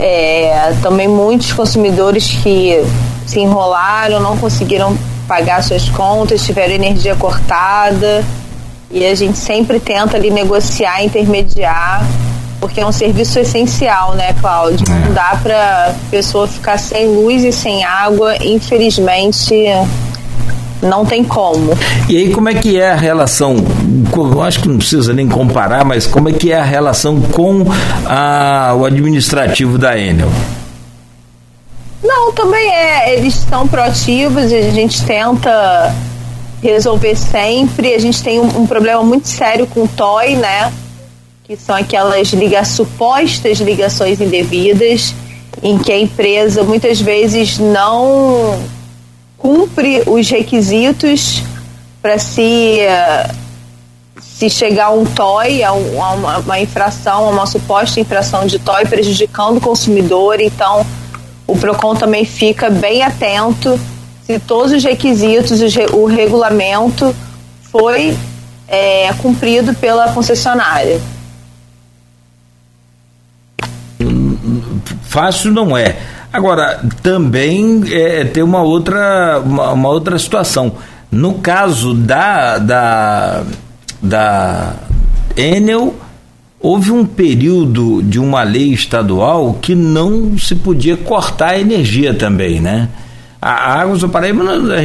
[SPEAKER 3] É, também muitos consumidores que se enrolaram, não conseguiram pagar suas contas, tiveram energia cortada. E a gente sempre tenta ali negociar, intermediar, porque é um serviço essencial, né, Cláudio? Não é. dá para pessoa ficar sem luz e sem água, infelizmente não tem como.
[SPEAKER 2] E aí como é que é a relação? Eu acho que não precisa nem comparar, mas como é que é a relação com a, o administrativo da Enel?
[SPEAKER 3] Não, também é. Eles são proativos e a gente tenta resolver sempre. A gente tem um, um problema muito sério com o TOI, né? Que são aquelas liga supostas ligações indevidas, em que a empresa muitas vezes não cumpre os requisitos para se se chegar a um TOI, a, uma, uma infração, a uma suposta infração de TOI prejudicando o consumidor, então o PROCON também fica bem atento se todos os requisitos, o regulamento foi é, cumprido pela concessionária.
[SPEAKER 2] Fácil não é. Agora, também é, tem uma outra, uma, uma, outra situação. No caso da, da, da Enel, houve um período de uma lei estadual que não se podia cortar a energia também, né? A Águas do Paraíba,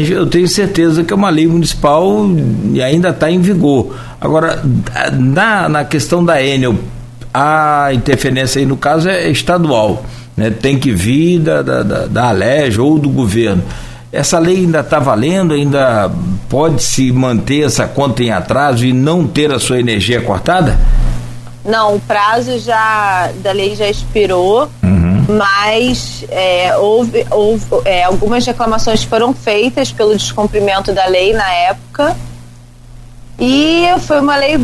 [SPEAKER 2] eu tenho certeza que é uma lei municipal e ainda está em vigor. Agora, na, na questão da Enel, a interferência aí no caso é estadual, né? tem que vir da, da, da, da Alege ou do governo. Essa lei ainda está valendo, ainda pode se manter essa conta em atraso e não ter a sua energia cortada?
[SPEAKER 3] Não, o prazo já da lei já expirou.
[SPEAKER 2] Uhum.
[SPEAKER 3] mas é, houve, houve é, algumas reclamações foram feitas pelo descumprimento da lei na época e foi uma lei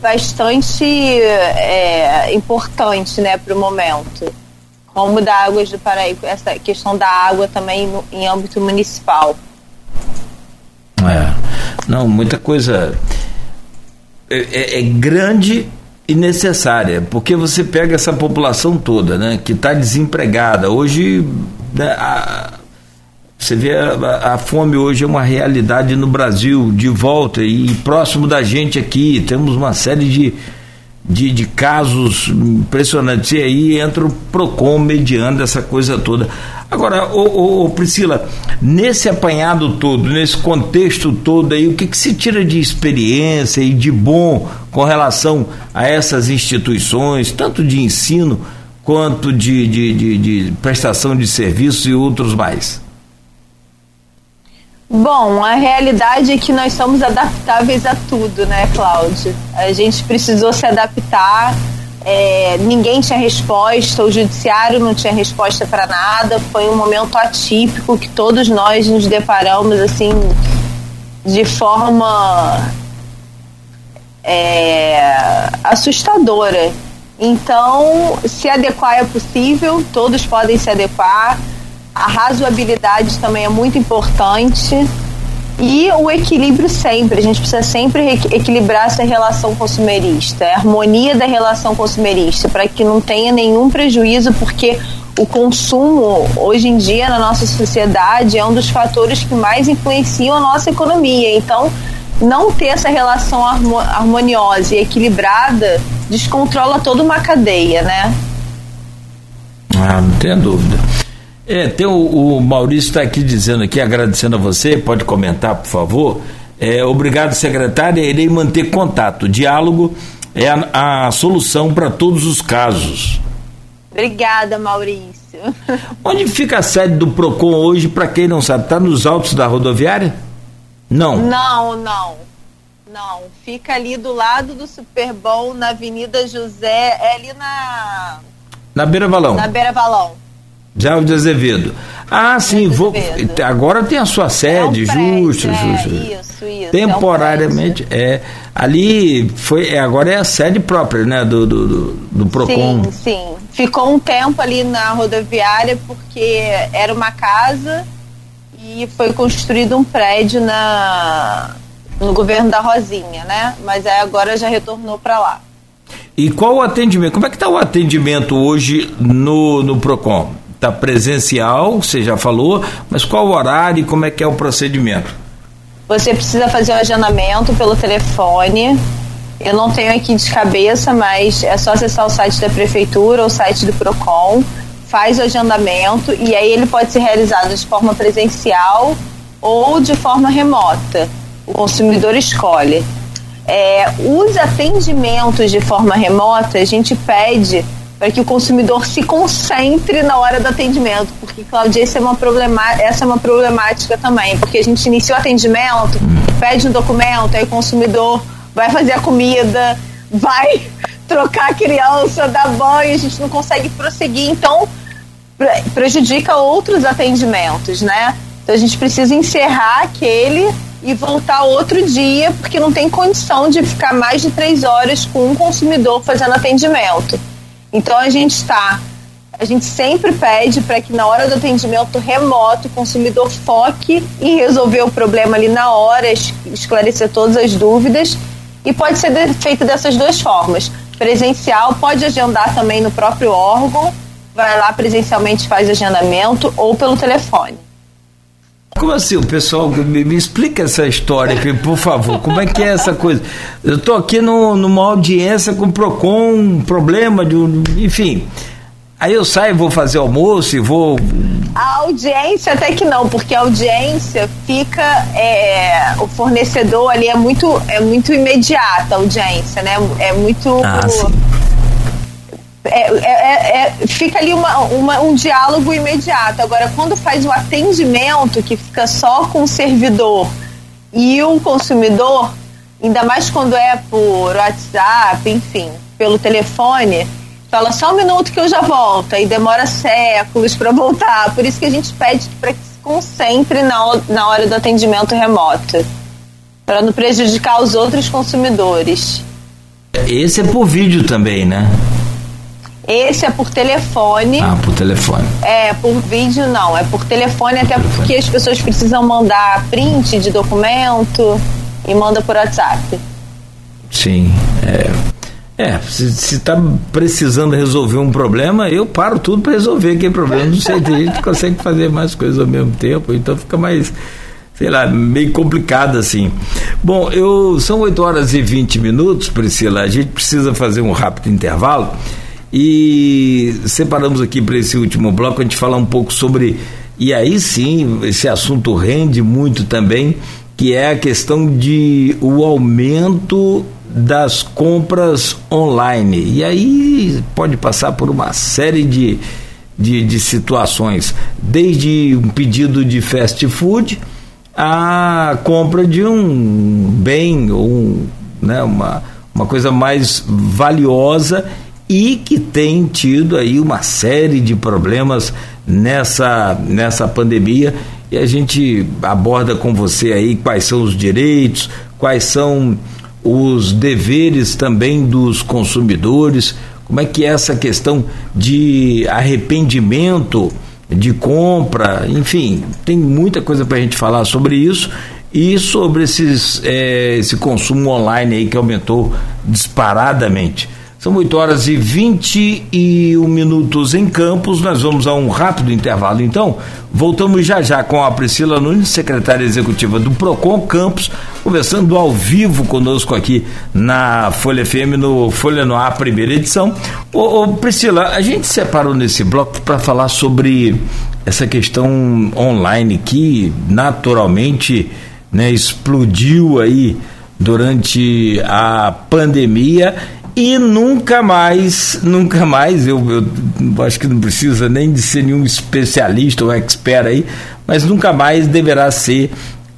[SPEAKER 3] bastante é, importante né, para o momento. Como da Águas do Paraíba, essa questão da água também no, em âmbito municipal.
[SPEAKER 2] É, não, muita coisa é, é, é grande e necessária, porque você pega essa população toda, né, que está desempregada. Hoje, né, a, você vê a, a, fome hoje é uma realidade no Brasil, de volta e próximo da gente aqui. Temos uma série de, de, de casos impressionantes. E aí entra o PROCON mediando essa coisa toda. Agora, ô, ô, Priscila, nesse apanhado todo, nesse contexto todo aí, o que, que se tira de experiência e de bom com relação a essas instituições, tanto de ensino quanto de, de, de, de prestação de serviços e outros mais?
[SPEAKER 3] Bom, a realidade é que nós somos adaptáveis a tudo, né, Cláudio? A gente precisou se adaptar é, ninguém tinha resposta, o judiciário não tinha resposta para nada. Foi um momento atípico que todos nós nos deparamos assim de forma é, assustadora. Então, se adequar é possível, todos podem se adequar. A razoabilidade também é muito importante. E o equilíbrio sempre, a gente precisa sempre equilibrar essa relação consumerista, a harmonia da relação consumerista, para que não tenha nenhum prejuízo, porque o consumo hoje em dia na nossa sociedade é um dos fatores que mais influenciam a nossa economia. Então, não ter essa relação harmoniosa e equilibrada descontrola toda uma cadeia, né?
[SPEAKER 2] Ah, não tenha dúvida. É, tem o, o Maurício está aqui dizendo aqui, agradecendo a você, pode comentar, por favor. É, obrigado, secretária. Irei manter contato. Diálogo é a, a solução para todos os casos.
[SPEAKER 3] Obrigada, Maurício. [laughs]
[SPEAKER 2] Onde fica a sede do PROCON hoje, para quem não sabe? Está nos altos da rodoviária? Não.
[SPEAKER 3] Não, não. Não. Fica ali do lado do Super Bowl, na Avenida José, é ali na.
[SPEAKER 2] Na Beira Valão.
[SPEAKER 3] Na Beira Valão.
[SPEAKER 2] Já o de Azevedo. Ah, sim, vou. Agora tem a sua sede, é um justo, é, justo. Isso, isso. Temporariamente. É, um é, ali foi. É, agora é a sede própria, né? Do, do, do, do PROCON.
[SPEAKER 3] Sim, sim. Ficou um tempo ali na rodoviária porque era uma casa e foi construído um prédio na, no governo da Rosinha, né? Mas aí agora já retornou para lá.
[SPEAKER 2] E qual o atendimento? Como é que está o atendimento hoje no, no PROCON? Está presencial, você já falou, mas qual o horário e como é que é o procedimento?
[SPEAKER 3] Você precisa fazer o agendamento pelo telefone. Eu não tenho aqui de cabeça, mas é só acessar o site da prefeitura ou o site do Procon, faz o agendamento e aí ele pode ser realizado de forma presencial ou de forma remota. O consumidor escolhe. É, os atendimentos de forma remota, a gente pede para que o consumidor se concentre na hora do atendimento, porque Claudia, essa é uma problemática, essa é uma problemática também, porque a gente inicia o atendimento, pede um documento, aí o consumidor vai fazer a comida, vai [laughs] trocar a criança, dar banho, a gente não consegue prosseguir, então prejudica outros atendimentos, né? Então a gente precisa encerrar aquele e voltar outro dia, porque não tem condição de ficar mais de três horas com um consumidor fazendo atendimento. Então a gente está, a gente sempre pede para que na hora do atendimento remoto o consumidor foque em resolver o problema ali na hora, esclarecer todas as dúvidas e pode ser feito dessas duas formas. Presencial pode agendar também no próprio órgão, vai lá presencialmente faz agendamento ou pelo telefone.
[SPEAKER 2] Como assim, o pessoal, me, me, explica essa história por favor, como é que é essa coisa? Eu estou aqui no, numa audiência com o PROCON, um problema de um, enfim, aí eu saio, vou fazer almoço e vou...
[SPEAKER 3] A audiência até que não, porque a audiência fica, é, o fornecedor ali é muito, é muito imediata a audiência, né, é muito... Ah, sim é, é, é, é, fica ali uma, uma, um diálogo imediato. Agora, quando faz o atendimento, que fica só com o servidor e o consumidor, ainda mais quando é por WhatsApp, enfim, pelo telefone, fala só um minuto que eu já volto, e demora séculos para voltar. Por isso que a gente pede para que se concentre na, na hora do atendimento remoto, para não prejudicar os outros consumidores.
[SPEAKER 2] Esse é por vídeo também, né?
[SPEAKER 3] Esse é por telefone.
[SPEAKER 2] Ah, por telefone.
[SPEAKER 3] É, por vídeo não, é por telefone, por até telefone. porque as pessoas precisam mandar print de documento e manda por WhatsApp.
[SPEAKER 2] Sim, é. É, se está precisando resolver um problema, eu paro tudo para resolver aquele problema. Não sei, tem gente que consegue fazer mais coisas ao mesmo tempo, então fica mais, sei lá, meio complicado assim. Bom, eu são 8 horas e 20 minutos, Priscila. A gente precisa fazer um rápido intervalo e separamos aqui para esse último bloco a gente falar um pouco sobre. E aí sim, esse assunto rende muito também, que é a questão de o aumento das compras online. E aí pode passar por uma série de, de, de situações, desde um pedido de fast food a compra de um bem ou um, né, uma, uma coisa mais valiosa e que tem tido aí uma série de problemas nessa, nessa pandemia. E a gente aborda com você aí quais são os direitos, quais são os deveres também dos consumidores, como é que é essa questão de arrependimento de compra, enfim, tem muita coisa para a gente falar sobre isso. E sobre esses, é, esse consumo online aí que aumentou disparadamente. São 8 horas e 21 minutos em Campos. Nós vamos a um rápido intervalo. Então, voltamos já já com a Priscila Nunes, secretária executiva do Procon Campos, conversando ao vivo conosco aqui na Folha FM, no Folha no Ar, primeira edição. Ô, ô Priscila, a gente separou nesse bloco para falar sobre essa questão online que naturalmente né, explodiu aí durante a pandemia e nunca mais, nunca mais, eu, eu, acho que não precisa nem de ser nenhum especialista ou expert aí, mas nunca mais deverá ser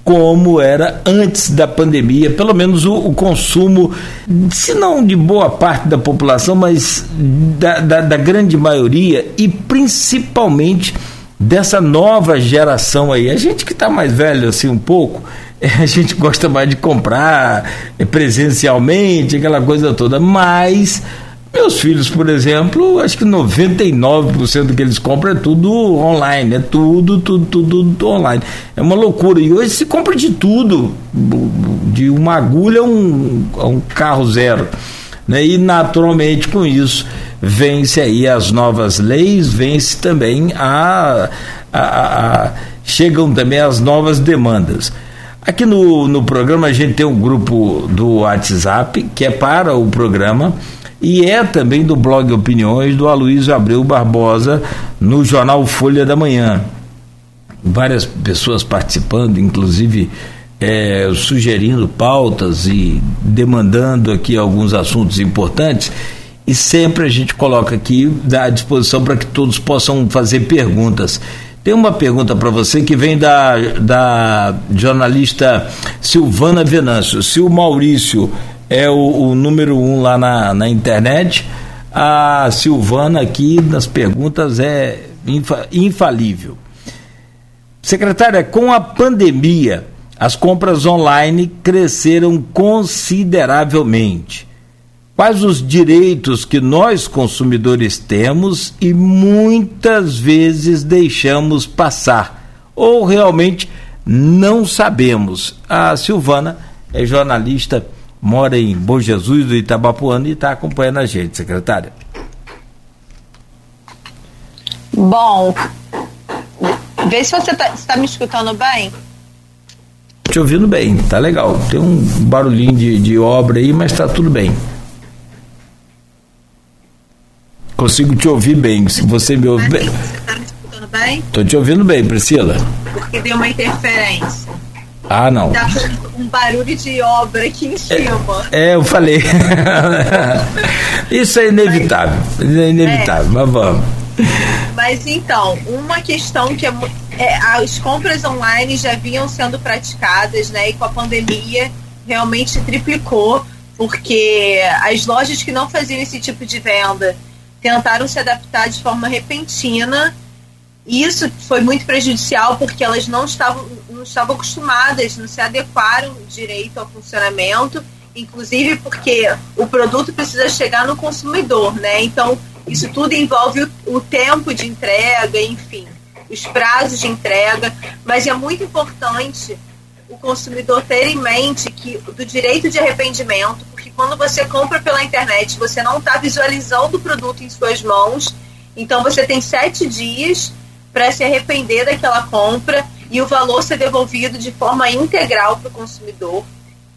[SPEAKER 2] como era antes da pandemia, pelo menos o, o consumo, se não de boa parte da população, mas da, da, da grande maioria e principalmente dessa nova geração aí. A gente que está mais velho assim um pouco, a gente gosta mais de comprar presencialmente, aquela coisa toda, mas meus filhos, por exemplo, acho que 99% do que eles compram é tudo online, é tudo, tudo, tudo, tudo online. É uma loucura. E hoje se compra de tudo, de uma agulha a um, a um carro zero. Né? E naturalmente com isso vence aí as novas leis, vence também a, a, a, a chegam também as novas demandas. Aqui no, no programa a gente tem um grupo do WhatsApp que é para o programa e é também do blog Opiniões do Aloysio Abreu Barbosa no jornal Folha da Manhã. Várias pessoas participando, inclusive é, sugerindo pautas e demandando aqui alguns assuntos importantes. E sempre a gente coloca aqui à disposição para que todos possam fazer perguntas. Tem uma pergunta para você que vem da, da jornalista Silvana Venâncio. Se o Maurício é o, o número um lá na, na internet, a Silvana aqui nas perguntas é infa, infalível. Secretária, com a pandemia, as compras online cresceram consideravelmente quais os direitos que nós consumidores temos e muitas vezes deixamos passar ou realmente não sabemos. A Silvana é jornalista, mora em Bom Jesus do Itabapuano e está acompanhando a gente, secretária.
[SPEAKER 3] Bom, vê se você está tá me escutando bem.
[SPEAKER 2] Te ouvindo bem, tá legal. Tem um barulhinho de, de obra aí, mas está tudo bem. Consigo te ouvir bem. Se você me ouve bem. Você está me escutando bem? Estou te ouvindo bem, Priscila.
[SPEAKER 3] Porque deu uma interferência.
[SPEAKER 2] Ah, não.
[SPEAKER 3] Tá com um barulho de obra aqui em cima.
[SPEAKER 2] É, é eu falei. [laughs] Isso é inevitável. Isso é inevitável, é. mas vamos.
[SPEAKER 3] Mas então, uma questão que é, é, as compras online já vinham sendo praticadas, né? E com a pandemia realmente triplicou, porque as lojas que não faziam esse tipo de venda tentaram se adaptar de forma repentina. E isso foi muito prejudicial porque elas não estavam, não estavam acostumadas, não se adequaram direito ao funcionamento, inclusive porque o produto precisa chegar no consumidor, né? Então, isso tudo envolve o, o tempo de entrega, enfim, os prazos de entrega, mas é muito importante o consumidor ter em mente que do direito de arrependimento, quando você compra pela internet, você não está visualizando o produto em suas mãos, então você tem sete dias para se arrepender daquela compra e o valor ser devolvido de forma integral para o consumidor.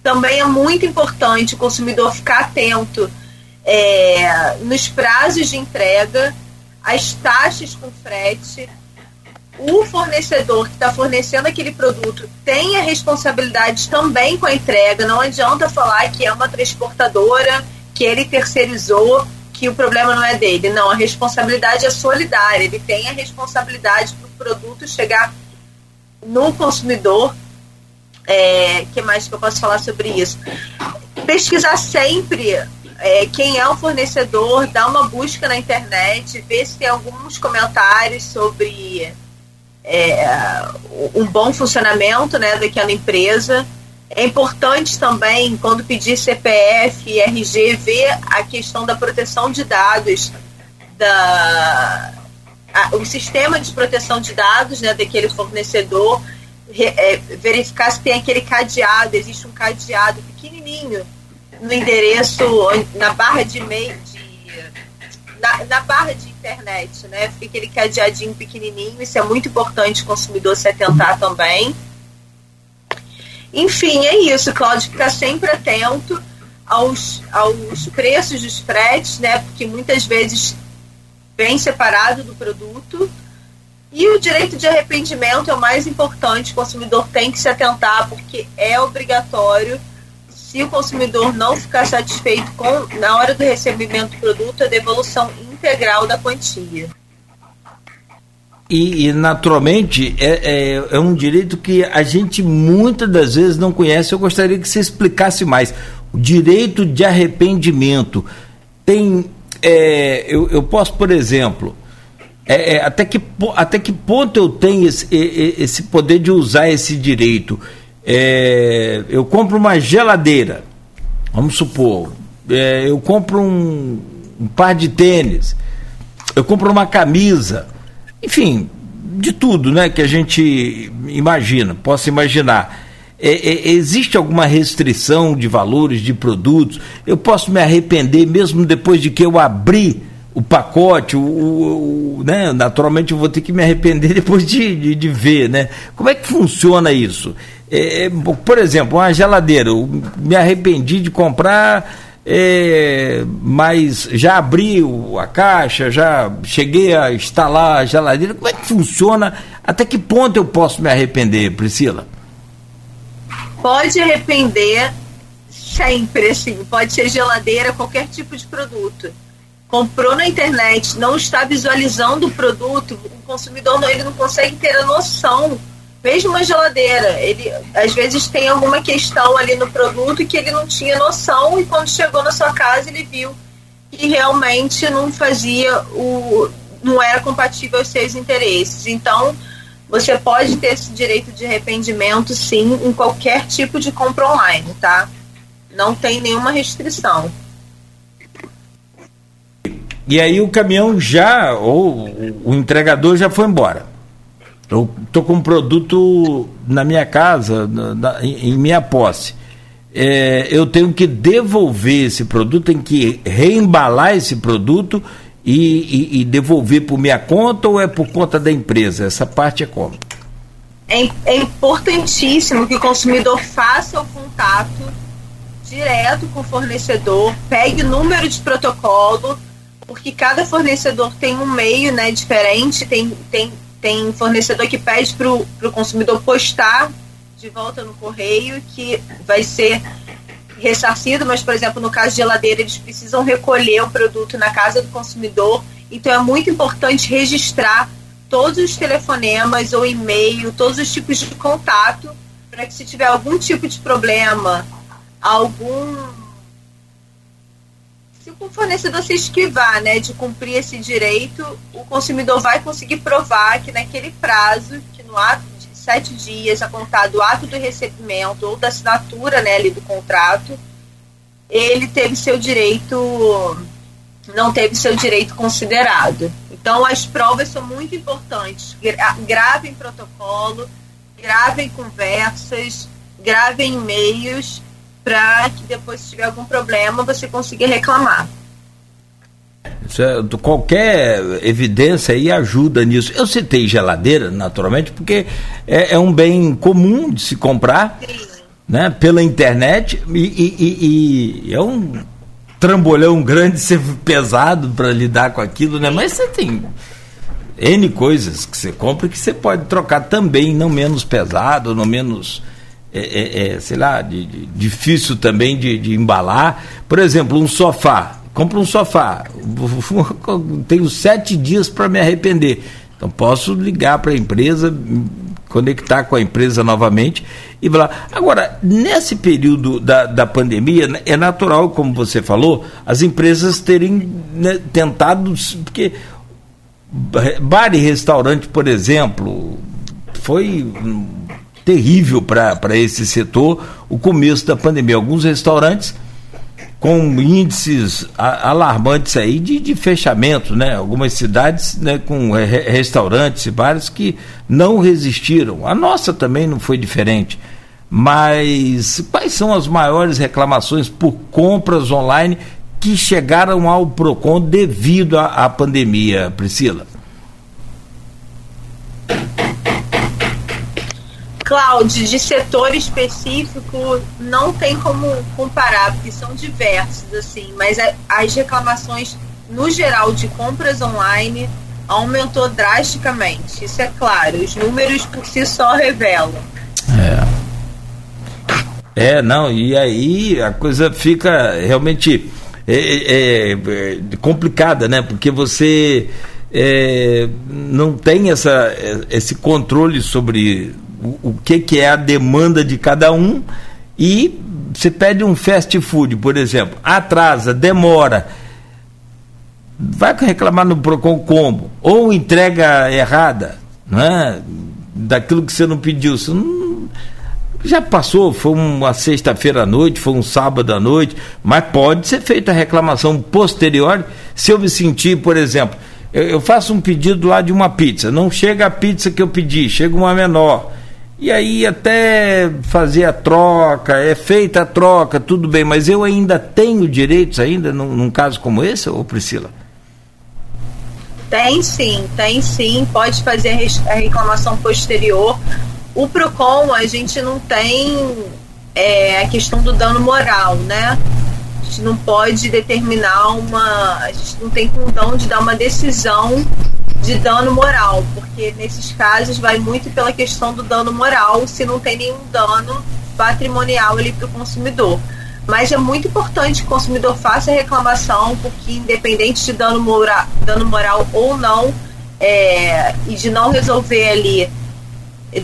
[SPEAKER 3] Também é muito importante o consumidor ficar atento é, nos prazos de entrega, as taxas com frete, o fornecedor que está fornecendo aquele produto tem a responsabilidade também com a entrega. Não adianta falar que é uma transportadora, que ele terceirizou, que o problema não é dele. Não, a responsabilidade é solidária. Ele tem a responsabilidade para o produto chegar no consumidor. É, que mais que eu posso falar sobre isso? Pesquisar sempre é, quem é o fornecedor, dar uma busca na internet, ver se tem alguns comentários sobre é, um bom funcionamento né, daquela empresa. É importante também, quando pedir CPF e RG, ver a questão da proteção de dados, da, a, o sistema de proteção de dados né, daquele fornecedor, re, é, verificar se tem aquele cadeado, existe um cadeado pequenininho no endereço, na barra de e-mail, na, na barra de internet, né? Fica aquele cadeadinho pequenininho, isso é muito importante o consumidor se atentar também. Enfim, é isso, Cláudio, ficar sempre atento aos, aos preços dos fretes, né? Porque muitas vezes vem separado do produto. E o direito de arrependimento é o mais importante, o consumidor tem que se atentar, porque é obrigatório se o consumidor não ficar satisfeito com, na hora do recebimento do produto, a devolução integral da quantia.
[SPEAKER 2] E, e naturalmente, é, é, é, um direito que a gente muitas das vezes não conhece. Eu gostaria que você explicasse mais. O direito de arrependimento tem. É, eu, eu posso, por exemplo, é, é, até, que, até que ponto eu tenho esse, esse poder de usar esse direito? é, eu compro uma geladeira, vamos supor, é, eu compro um, um par de tênis, eu compro uma camisa, enfim, de tudo né, que a gente imagina, possa imaginar. É, é, existe alguma restrição de valores de produtos? Eu posso me arrepender mesmo depois de que eu abri o pacote, o, o, o né? naturalmente eu vou ter que me arrepender [laughs] depois de, de, de ver. Né? Como é que funciona isso? É, é, por exemplo, uma geladeira, eu me arrependi de comprar, é, mas já abri a caixa, já cheguei a instalar a geladeira. Como é que funciona? Até que ponto eu posso me arrepender, Priscila?
[SPEAKER 3] Pode arrepender sempre, assim, pode ser geladeira, qualquer tipo de produto. Comprou na internet, não está visualizando o produto, o consumidor não, ele não consegue ter a noção mesmo uma geladeira, ele às vezes tem alguma questão ali no produto que ele não tinha noção e quando chegou na sua casa ele viu que realmente não fazia o não era compatível aos seus interesses. Então, você pode ter esse direito de arrependimento sim em qualquer tipo de compra online, tá? Não tem nenhuma restrição.
[SPEAKER 2] E aí o caminhão já, ou o entregador já foi embora. Eu estou com um produto na minha casa, na, na, em, minha posse. É, eu tenho que devolver esse produto, tenho que reembalar esse produto e, e, e devolver por minha conta ou é por conta da empresa? Essa parte é como?
[SPEAKER 3] É, é importantíssimo que o consumidor faça o contato direto com o fornecedor, pegue o número de protocolo, porque cada fornecedor tem um meio né, diferente, tem, tem tem fornecedor que pede para o consumidor postar de volta no correio, que vai ser ressarcido, mas, por exemplo, no caso de geladeira, eles precisam recolher o produto na casa do consumidor. Então, é muito importante registrar todos os telefonemas ou e-mail, todos os tipos de contato, para que se tiver algum tipo de problema, algum. Se o fornecedor se esquivar né, de cumprir esse direito, o consumidor vai conseguir provar que naquele prazo, que no ato de sete dias a contar do ato do recebimento ou da assinatura né, ali do contrato, ele teve seu direito, não teve seu direito considerado. Então as provas são muito importantes. Gravem protocolo, gravem conversas, gravem e-mails para que depois, se tiver algum problema, você consiga reclamar.
[SPEAKER 2] É, qualquer evidência aí ajuda nisso. Eu citei geladeira, naturalmente, porque é, é um bem comum de se comprar né, pela internet e, e, e, é um trambolhão grande [laughs] ser pesado para lidar com aquilo, né? Mas você tem N coisas que você compra que você pode trocar também, não menos pesado, não menos é, é, é, sei lá, de, de, difícil também de, de, embalar. Por exemplo, um sofá. Compra um sofá. [laughs] Tenho sete dias para me arrepender. Então posso ligar para a empresa, conectar com a empresa novamente e falar. Agora, nesse período da, da pandemia, né, é natural, como você falou, as empresas terem né, tentado. Porque bar e restaurante, por exemplo, foi terrível para esse setor o começo da pandemia. Alguns restaurantes com índices alarmantes aí de, de fechamento, né? Algumas cidades né, com re restaurantes e bares que não resistiram. A nossa também não foi diferente. Mas quais são as maiores reclamações por compras online que chegaram ao PROCON devido à pandemia, Priscila?
[SPEAKER 3] Cláudio, de setor específico não tem como comparar, porque são diversos, assim, mas as reclamações, no geral, de compras online aumentou drasticamente. Isso é claro, os números por si só revelam.
[SPEAKER 2] É. É, não, e aí a coisa fica realmente é, é, é complicada, né? Porque você é, não tem essa, esse controle sobre o, que, que é a demanda de cada um. E você pede um fast food, por exemplo, atrasa, demora, vai reclamar no Procon Combo, ou entrega errada, né? daquilo que você não pediu. Você não, já passou, foi uma sexta-feira à noite, foi um sábado à noite, mas pode ser feita a reclamação posterior. Se eu me sentir, por exemplo, eu, eu faço um pedido lá de uma pizza, não chega a pizza que eu pedi, chega uma menor e aí até fazer a troca, é feita a troca, tudo bem, mas eu ainda tenho direitos ainda num, num caso como esse, ou Priscila?
[SPEAKER 3] Tem sim, tem sim, pode fazer a reclamação posterior. O PROCON, a gente não tem é, a questão do dano moral, né? A gente não pode determinar uma. A gente não tem condão de dar uma decisão de dano moral, porque nesses casos vai muito pela questão do dano moral, se não tem nenhum dano patrimonial ali para o consumidor. Mas é muito importante que o consumidor faça a reclamação, porque independente de dano moral, dano moral ou não, é, e de não resolver ali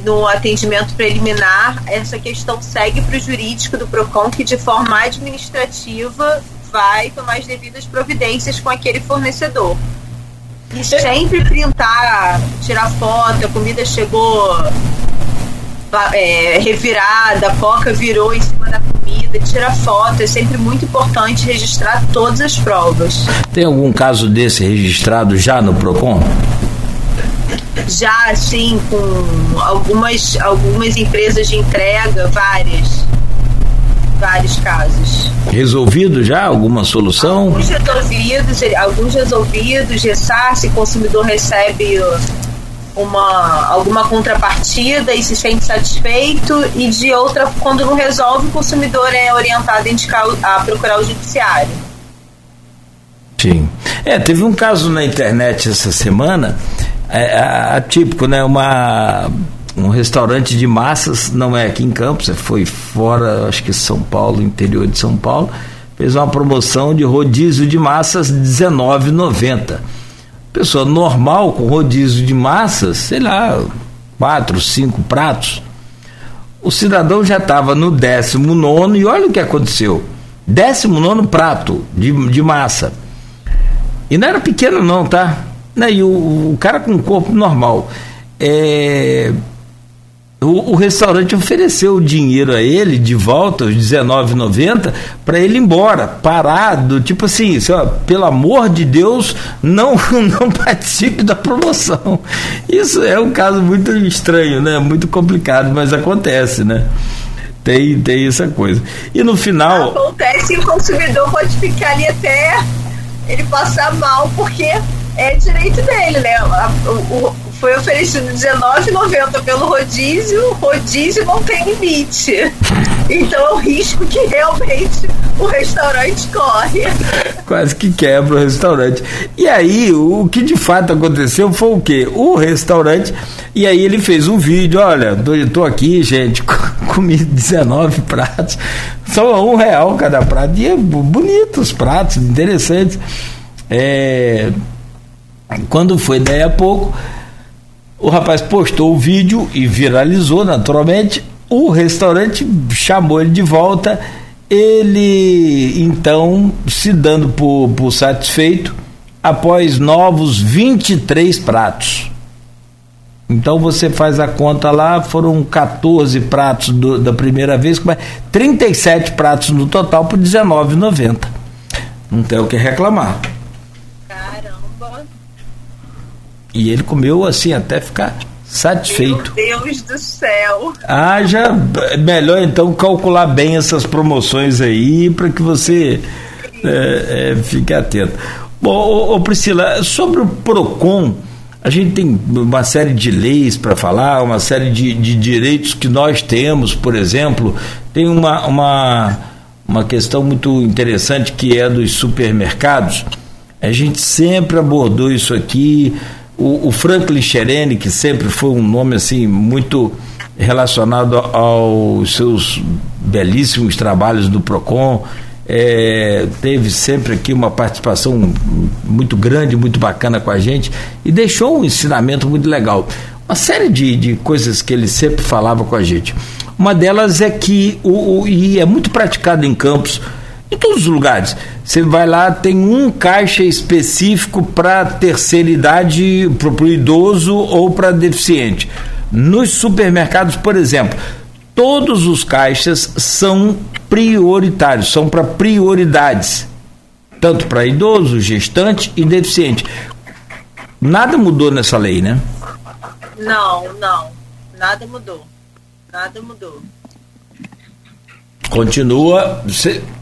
[SPEAKER 3] no atendimento preliminar, essa questão segue para o jurídico do PROCON, que de forma administrativa vai tomar as devidas providências com aquele fornecedor. E sempre printar, tirar foto, a comida chegou é, revirada, a coca virou em cima da comida, tira foto. É sempre muito importante registrar todas as provas.
[SPEAKER 2] Tem algum caso desse registrado já no PROCON?
[SPEAKER 3] Já, sim, com algumas, algumas empresas de entrega, várias vários casos.
[SPEAKER 2] Resolvido já? Alguma solução?
[SPEAKER 3] Alguns resolvidos, alguns resolvidos, ressarce, o consumidor recebe uma, alguma contrapartida e se sente satisfeito, e de outra, quando não resolve, o consumidor é orientado a, indicar, a procurar o judiciário.
[SPEAKER 2] Sim. É, teve um caso na internet essa semana, é, atípico, né? Uma um restaurante de massas, não é aqui em Campos, é, foi fora, acho que São Paulo, interior de São Paulo, fez uma promoção de rodízio de massas R$19,90. Pessoa normal com rodízio de massas, sei lá, quatro, cinco pratos. O cidadão já estava no 19 e olha o que aconteceu. 19 prato de, de massa. E não era pequeno, não, tá? Né? E o, o cara com corpo normal. É, o, o, restaurante ofereceu o dinheiro a ele de volta, os R$19,90, para ele ir embora, parado, tipo assim, ó, pelo amor de Deus, não, [laughs] não participe da promoção. Isso é um caso muito estranho, né? Muito complicado, mas acontece, né? Tem, tem essa coisa. E no final.
[SPEAKER 3] Acontece e o consumidor pode ficar ali até ele passar mal, porque é direito dele, né? O, o, foi oferecido R$19,90 pelo rodízio, rodízio não tem limite. Então é o risco que realmente o restaurante corre.
[SPEAKER 2] Quase que quebra o restaurante. E aí, o que de fato aconteceu foi o quê? O restaurante, e aí ele fez um vídeo, olha, tô, aqui, gente, [laughs] comi 19 pratos, só um real cada prato, e é bonitos pratos, interessantes. É, quando foi daí a pouco, o rapaz postou o vídeo e viralizou naturalmente. O restaurante chamou ele de volta. Ele então se dando por, por satisfeito após novos 23 pratos. Então você faz a conta lá, foram 14 pratos do, da primeira vez, 37 pratos no total por R$19,90. Não tem o que reclamar. E ele comeu assim até ficar satisfeito.
[SPEAKER 3] Meu Deus do céu.
[SPEAKER 2] Ah, já é melhor então calcular bem essas promoções aí para que você é, é, fique atento. Bom, ô, ô Priscila, sobre o Procon, a gente tem uma série de leis para falar, uma série de, de direitos que nós temos, por exemplo, tem uma, uma, uma questão muito interessante que é dos supermercados. A gente sempre abordou isso aqui, o, o Franklin Xerene, que sempre foi um nome assim muito relacionado aos seus belíssimos trabalhos do PROCON, é, teve sempre aqui uma participação muito grande, muito bacana com a gente e deixou um ensinamento muito legal. Uma série de, de coisas que ele sempre falava com a gente. Uma delas é que, o, o e é muito praticado em campos, em todos os lugares. Você vai lá, tem um caixa específico para terceira idade, para o idoso ou para deficiente. Nos supermercados, por exemplo, todos os caixas são prioritários, são para prioridades, tanto para idoso, gestante e deficiente. Nada mudou nessa lei, né?
[SPEAKER 3] Não, não. Nada mudou. Nada mudou.
[SPEAKER 2] Continua.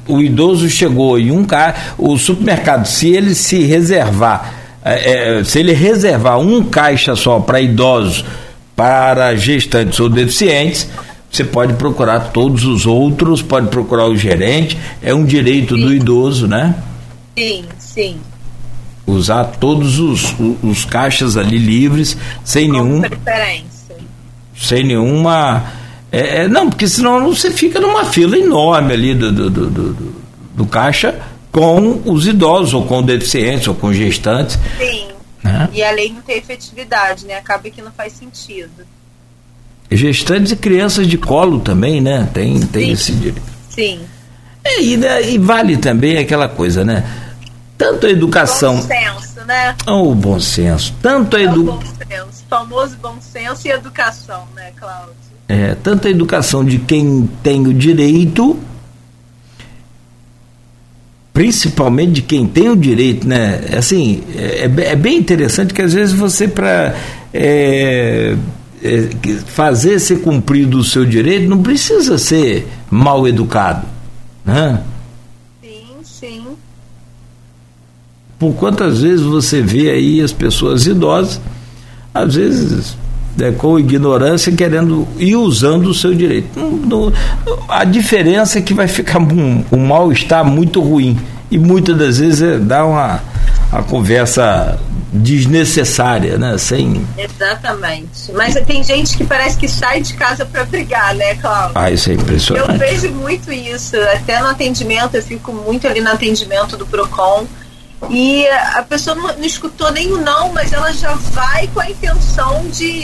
[SPEAKER 2] o idoso chegou em um carro. O supermercado, se ele se reservar, é, é, se ele reservar um caixa só para idosos, para gestantes ou deficientes, você pode procurar todos os outros, pode procurar o gerente, é um direito sim. do idoso, né?
[SPEAKER 3] Sim, sim.
[SPEAKER 2] Usar todos os, os, os caixas ali livres, sem Com nenhum.
[SPEAKER 3] Preferência.
[SPEAKER 2] Sem nenhuma é, é, não, porque senão você fica numa fila enorme ali do, do, do, do, do caixa com os idosos, ou com deficientes, ou com gestantes.
[SPEAKER 3] Sim. Né? E a lei não tem efetividade, né? Acaba que não faz sentido.
[SPEAKER 2] Gestantes e crianças de colo também, né? Tem, tem Sim. esse direito.
[SPEAKER 3] Sim.
[SPEAKER 2] É, e, né, e vale também aquela coisa, né? Tanto a educação.
[SPEAKER 3] Bom senso, né?
[SPEAKER 2] O bom senso. Tanto a educação.
[SPEAKER 3] Bom senso. Famoso bom senso e educação, né, Cláudio?
[SPEAKER 2] É, tanto a educação de quem tem o direito, principalmente de quem tem o direito, né? Assim, é, é, é bem interessante que às vezes você para é, é, fazer ser cumprido o seu direito não precisa ser mal educado, né?
[SPEAKER 3] Sim, sim.
[SPEAKER 2] Por quantas vezes você vê aí as pessoas idosas, às vezes né, com ignorância, querendo ir usando o seu direito. A diferença é que vai ficar um, um mal-estar muito ruim. E muitas das vezes é, dá uma, uma conversa desnecessária, né? Sem...
[SPEAKER 3] Exatamente. Mas tem gente que parece que sai de casa para brigar, né, Cláudio?
[SPEAKER 2] Ah, isso é impressionante.
[SPEAKER 3] Eu vejo muito isso. Até no atendimento, eu fico muito ali no atendimento do PROCON e a pessoa não, não, escutou nem o não, mas ela já vai com a intenção de,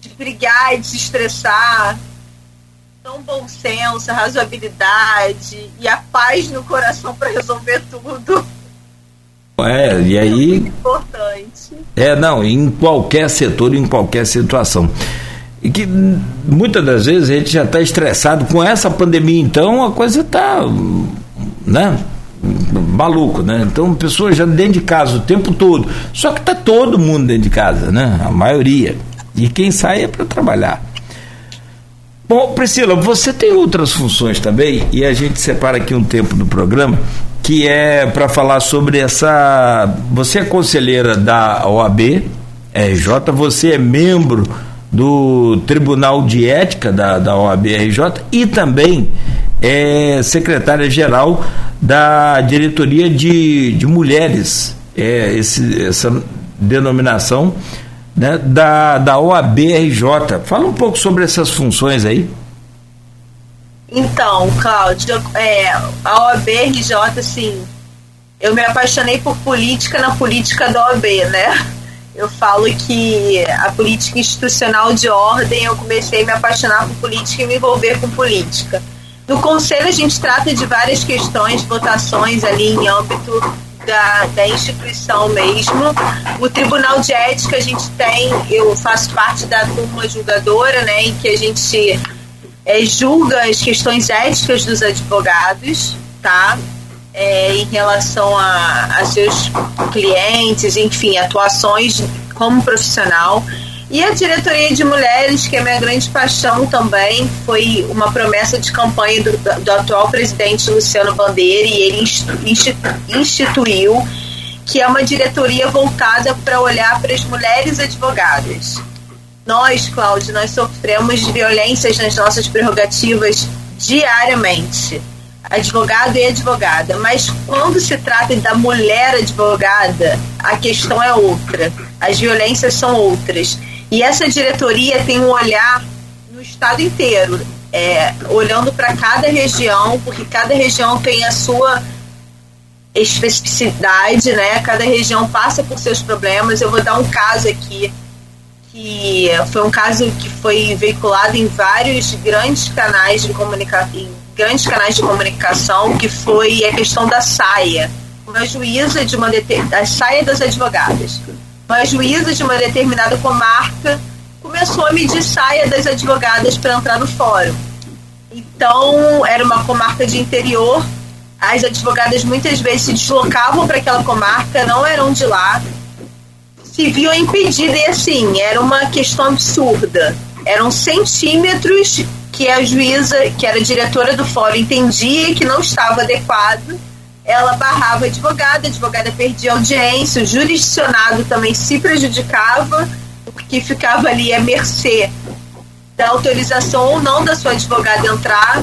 [SPEAKER 3] de brigar e de se estressar. Então, bom senso, razoabilidade e a paz no coração para resolver tudo.
[SPEAKER 2] É, e aí. É
[SPEAKER 3] importante.
[SPEAKER 2] É, não, em qualquer setor, em qualquer situação. E que muitas das vezes a gente já está estressado com essa pandemia, então a coisa está. né? Maluco, né? Então, pessoas já dentro de casa o tempo todo. Só que está todo mundo dentro de casa, né? A maioria. E quem sai é para trabalhar. Bom, Priscila, você tem outras funções também, e a gente separa aqui um tempo do programa, que é para falar sobre essa. Você é conselheira da OAB, RJ, você é membro do Tribunal de Ética da, da OAB RJ e também é secretária-geral da Diretoria de, de Mulheres, é esse, essa denominação né, da, da OAB-RJ. Fala um pouco sobre essas funções aí.
[SPEAKER 3] Então, Cláudio, é, a OAB-RJ, assim, eu me apaixonei por política na política da OAB, né? Eu falo que a política institucional de ordem, eu comecei a me apaixonar por política e me envolver com política. No conselho a gente trata de várias questões, votações ali em âmbito da, da instituição mesmo. O Tribunal de Ética a gente tem, eu faço parte da turma julgadora, né, em que a gente é, julga as questões éticas dos advogados, tá? É, em relação a, a seus clientes, enfim, atuações como profissional. E a diretoria de mulheres, que é minha grande paixão também, foi uma promessa de campanha do, do atual presidente Luciano Bandeira e ele instituiu que é uma diretoria voltada para olhar para as mulheres advogadas. Nós, Cláudio, nós sofremos violências nas nossas prerrogativas diariamente. Advogado e advogada. Mas quando se trata da mulher advogada, a questão é outra. As violências são outras. E essa diretoria tem um olhar no estado inteiro, é, olhando para cada região, porque cada região tem a sua especificidade, né? Cada região passa por seus problemas. Eu vou dar um caso aqui que foi um caso que foi veiculado em vários grandes canais de comunicação, grandes canais de comunicação, que foi a questão da saia. Uma juíza de uma a saia das advogadas uma juíza de uma determinada comarca começou a medir saia das advogadas para entrar no fórum. Então, era uma comarca de interior, as advogadas muitas vezes se deslocavam para aquela comarca, não eram de lá, se viam impedidas e assim, era uma questão absurda. Eram centímetros que a juíza, que era diretora do fórum, entendia que não estava adequado ela barrava advogada, a advogada perdia audiência, o jurisdicionado também se prejudicava, porque ficava ali à mercê da autorização ou não da sua advogada entrar.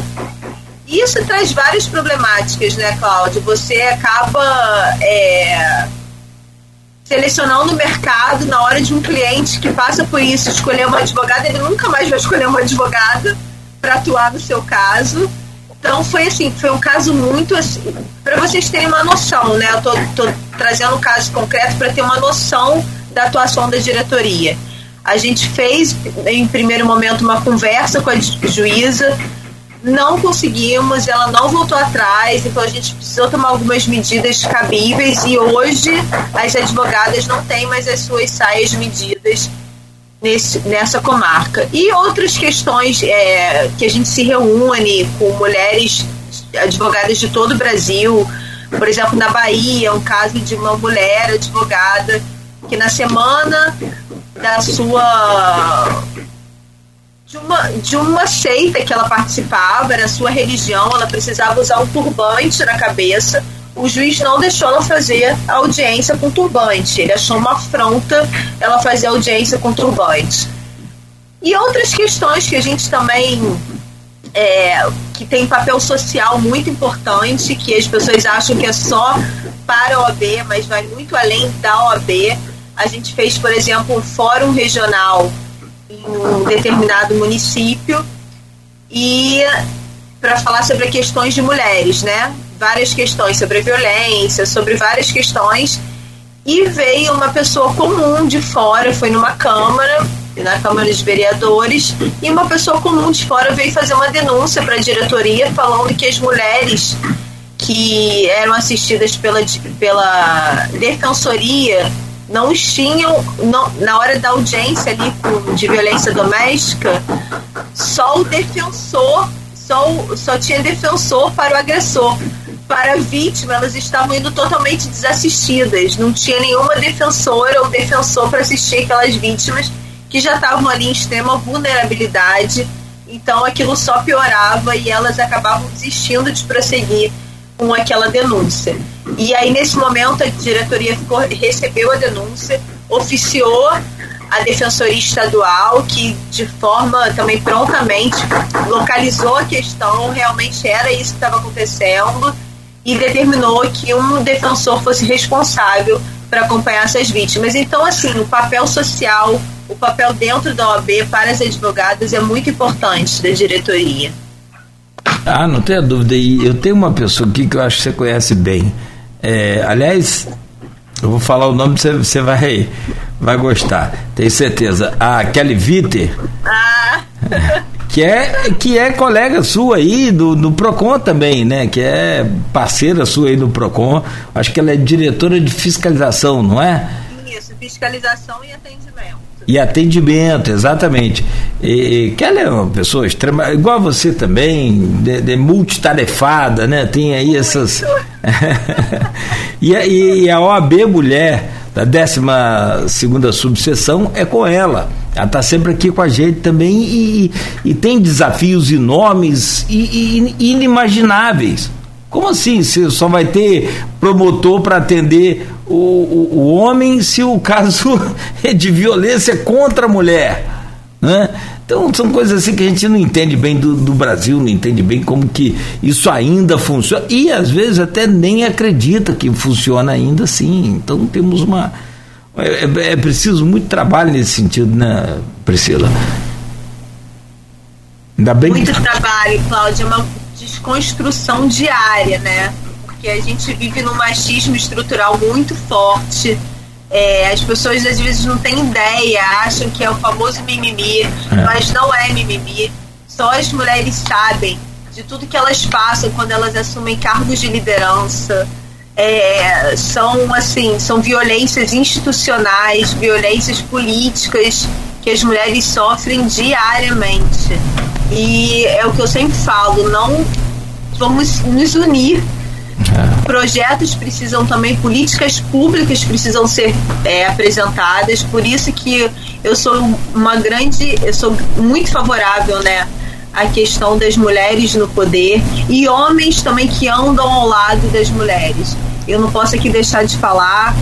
[SPEAKER 3] Isso traz várias problemáticas, né, Cláudio? Você acaba é, selecionando o mercado na hora de um cliente que passa por isso, escolher uma advogada, ele nunca mais vai escolher uma advogada para atuar no seu caso então foi assim, foi um caso muito assim, para vocês terem uma noção, né? Eu tô, tô trazendo um caso concreto para ter uma noção da atuação da diretoria. A gente fez em primeiro momento uma conversa com a juíza, não conseguimos, ela não voltou atrás, então a gente precisou tomar algumas medidas cabíveis e hoje as advogadas não têm mais as suas saias medidas nesse, nessa comarca. E outras questões é, que a gente se reúne com mulheres advogadas de todo o Brasil. Por exemplo, na Bahia, um caso de uma mulher advogada que na semana da sua de uma, de uma seita que ela participava, era sua religião, ela precisava usar um turbante na cabeça o juiz não deixou ela fazer audiência com turbante. Ele achou uma afronta ela fazer audiência com turbante. E outras questões que a gente também é, que tem papel social muito importante, que as pessoas acham que é só para a OAB, mas vai muito além da OAB. A gente fez, por exemplo, um fórum regional em um determinado município e para falar sobre questões de mulheres, né? Várias questões sobre violência, sobre várias questões, e veio uma pessoa comum de fora, foi numa câmara, na Câmara dos Vereadores, e uma pessoa comum de fora veio fazer uma denúncia para a diretoria falando que as mulheres que eram assistidas pela, pela defensoria não tinham, não, na hora da audiência ali de violência doméstica, só o defensor, só, só tinha defensor para o agressor. Para a vítima, elas estavam indo totalmente desassistidas. Não tinha nenhuma defensora ou defensor para assistir aquelas vítimas que já estavam ali em extrema vulnerabilidade. Então aquilo só piorava e elas acabavam desistindo de prosseguir com aquela denúncia. E aí, nesse momento, a diretoria ficou, recebeu a denúncia, oficiou a Defensoria Estadual, que de forma também prontamente localizou a questão, realmente era isso que estava acontecendo, e determinou que um defensor fosse responsável para acompanhar essas vítimas. Então, assim, o papel social, o papel dentro da OAB para as advogadas é muito importante da diretoria.
[SPEAKER 2] Ah, não tenha dúvida. E eu tenho uma pessoa aqui que eu acho que você conhece bem. É, aliás, eu vou falar o nome, você, você vai, vai gostar, tenho certeza. A Kelly Vitter. Ah. [laughs] Que é, que é colega sua aí do, do PROCON também, né? Que é parceira sua aí do PROCON. Acho que ela é diretora de fiscalização, não é?
[SPEAKER 3] Isso, fiscalização e atendimento.
[SPEAKER 2] E atendimento, exatamente. E, que ela é uma pessoa extrema, igual a você também, de, de multitarefada, né? Tem aí Muito. essas. [laughs] e, a, e a OAB Mulher, da 12 subseção, é com ela. Ela está sempre aqui com a gente também e, e tem desafios enormes e, e inimagináveis. Como assim? Você só vai ter promotor para atender o, o, o, homem se o caso [laughs] é de violência contra a mulher? Né? Então são coisas assim que a gente não entende bem do, do, Brasil, não entende bem como que isso ainda funciona e às vezes até nem acredita que funciona ainda assim. Então temos uma. É, é, é preciso muito trabalho nesse sentido, né, Priscila?
[SPEAKER 3] Ainda bem muito que... trabalho, Cláudia. É uma desconstrução diária, né? Porque a gente vive num machismo estrutural muito forte. É, as pessoas às vezes não têm ideia, acham que é o famoso mimimi, é. mas não é mimimi. Só as mulheres sabem de tudo que elas passam quando elas assumem cargos de liderança. É, são assim, são violências institucionais, violências políticas que as mulheres sofrem diariamente. E é o que eu sempre falo, não vamos nos unir. É. Projetos precisam também, políticas públicas precisam ser é, apresentadas, por isso que eu sou uma grande, eu sou muito favorável, né, à questão das mulheres no poder e homens também que andam ao lado das mulheres. Eu não posso aqui deixar de falar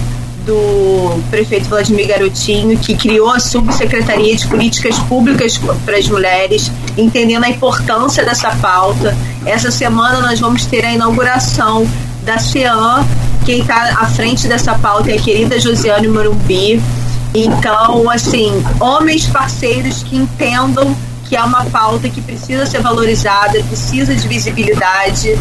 [SPEAKER 3] do prefeito Vladimir Garotinho, que criou a Subsecretaria de Políticas Públicas para as Mulheres, entendendo a importância dessa pauta. Essa semana nós vamos ter a inauguração da CEAM, quem está à frente dessa pauta é a querida Josiane Morumbi. Então, assim, homens parceiros que entendam que é uma pauta que precisa ser valorizada, precisa de visibilidade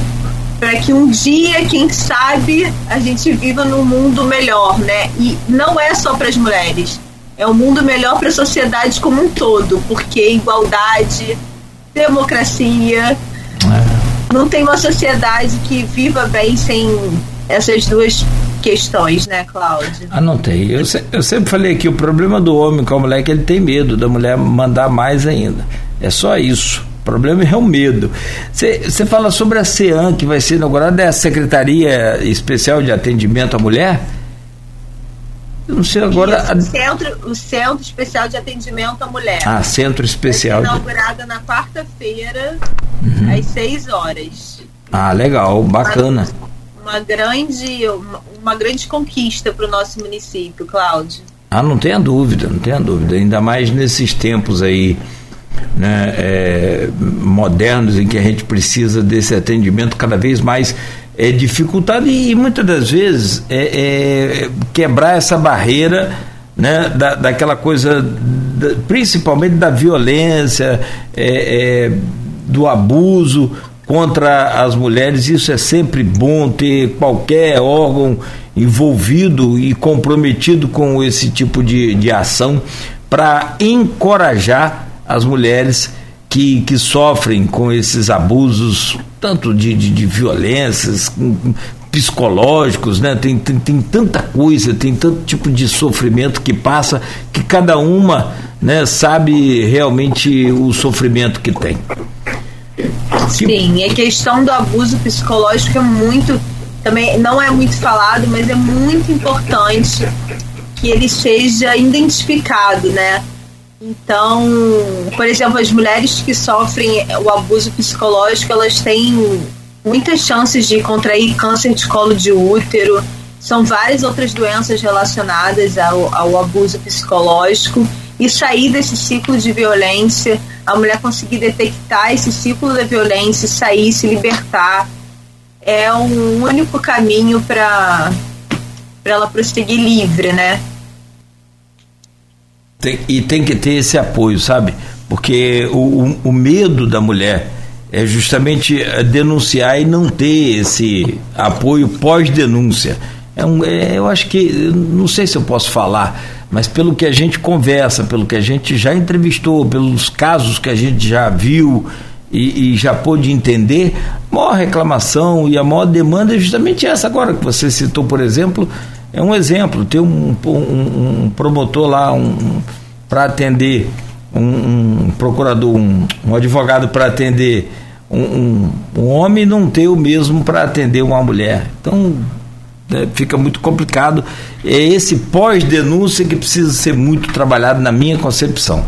[SPEAKER 3] para que um dia, quem sabe, a gente viva num mundo melhor, né? E não é só para as mulheres, é um mundo melhor para a sociedade como um todo, porque igualdade, democracia, é. não tem uma sociedade que viva bem sem essas duas questões, né, Cláudio?
[SPEAKER 2] Ah, não tem. Eu, eu sempre falei que o problema do homem com a mulher é que ele tem medo da mulher mandar mais ainda. É só isso. O problema é o medo. Você fala sobre a CEAM, que vai ser inaugurada, é a Secretaria Especial de Atendimento à Mulher?
[SPEAKER 3] Eu não sei agora. Isso, o, centro, o Centro Especial de Atendimento à Mulher.
[SPEAKER 2] Ah, Centro Especial.
[SPEAKER 3] Vai ser inaugurada na quarta-feira, uhum. às 6 horas.
[SPEAKER 2] Ah, legal, bacana.
[SPEAKER 3] Uma, uma grande, uma, uma grande conquista para o nosso município, Cláudio.
[SPEAKER 2] Ah, não tenha dúvida, não tenha dúvida. Ainda mais nesses tempos aí né, é, modernos em que a gente precisa desse atendimento cada vez mais é, dificultado e, e muitas das vezes é, é, quebrar essa barreira né, da, daquela coisa, da, principalmente da violência, é, é, do abuso contra as mulheres. Isso é sempre bom ter qualquer órgão envolvido e comprometido com esse tipo de, de ação para encorajar as mulheres que, que sofrem com esses abusos, tanto de, de, de violências psicológicos, né? Tem, tem, tem tanta coisa, tem tanto tipo de sofrimento que passa que cada uma né, sabe realmente o sofrimento que tem.
[SPEAKER 3] Sim, e a questão do abuso psicológico é muito, também não é muito falado, mas é muito importante que ele seja identificado, né? Então, por exemplo, as mulheres que sofrem o abuso psicológico, elas têm muitas chances de contrair câncer de colo de útero. São várias outras doenças relacionadas ao, ao abuso psicológico e sair desse ciclo de violência, a mulher conseguir detectar esse ciclo da violência, sair, se libertar, é um único caminho para ela prosseguir livre, né?
[SPEAKER 2] Tem, e tem que ter esse apoio, sabe? Porque o, o, o medo da mulher é justamente eh, denunciar e não ter esse apoio pós-denúncia. É um, é, eu acho que, não sei se eu posso falar, mas pelo que a gente conversa, pelo que a gente já entrevistou, pelos casos que a gente já viu e, e já pôde entender, a maior reclamação e a maior demanda é justamente essa agora que você citou, por exemplo, é um exemplo. Tem um, um, um promotor lá um, para atender, um, procurador, um, advogado para atender um, homem não ter o mesmo para atender uma mulher. Então né, fica muito complicado. É esse pós-denúncia que precisa ser muito trabalhado na minha concepção.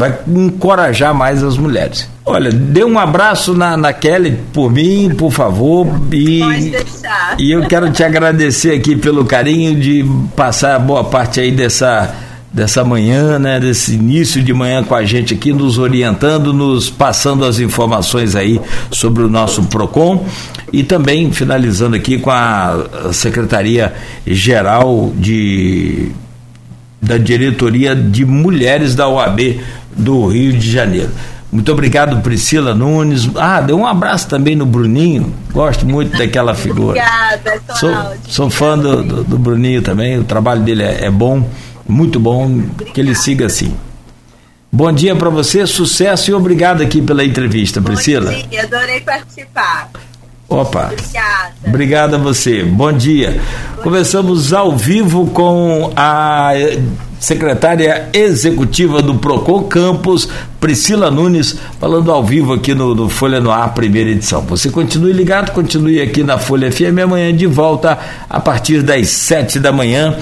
[SPEAKER 2] Vai encorajar mais as mulheres. Olha, dê um abraço na, na Kelly por mim, por favor. E, Pode deixar. E eu quero te agradecer aqui pelo carinho de passar boa parte aí dessa dessa manhã, né, desse início de manhã com a gente aqui, nos orientando, nos passando as informações aí sobre o nosso PROCON e também finalizando aqui com a Secretaria Geral de da Diretoria de Mulheres da OAB do Rio de Janeiro. Muito obrigado, Priscila Nunes. Ah, deu um abraço também no Bruninho. Gosto muito daquela figura.
[SPEAKER 3] Obrigada,
[SPEAKER 2] sou, sou fã do, do, do, Bruninho também. O trabalho dele é, é bom, muito bom. Obrigada. Que ele siga assim. Bom dia para você, sucesso e obrigado aqui pela entrevista, Priscila.
[SPEAKER 3] Bom dia, adorei participar.
[SPEAKER 2] Opa. Obrigada. Obrigado a você. Bom dia. Bom Começamos ao vivo com a secretária executiva do Procon Campus, Priscila Nunes, falando ao vivo aqui no, no, Folha no Ar, primeira edição. Você continue ligado, continue aqui na Folha FM amanhã de volta a partir das sete da manhã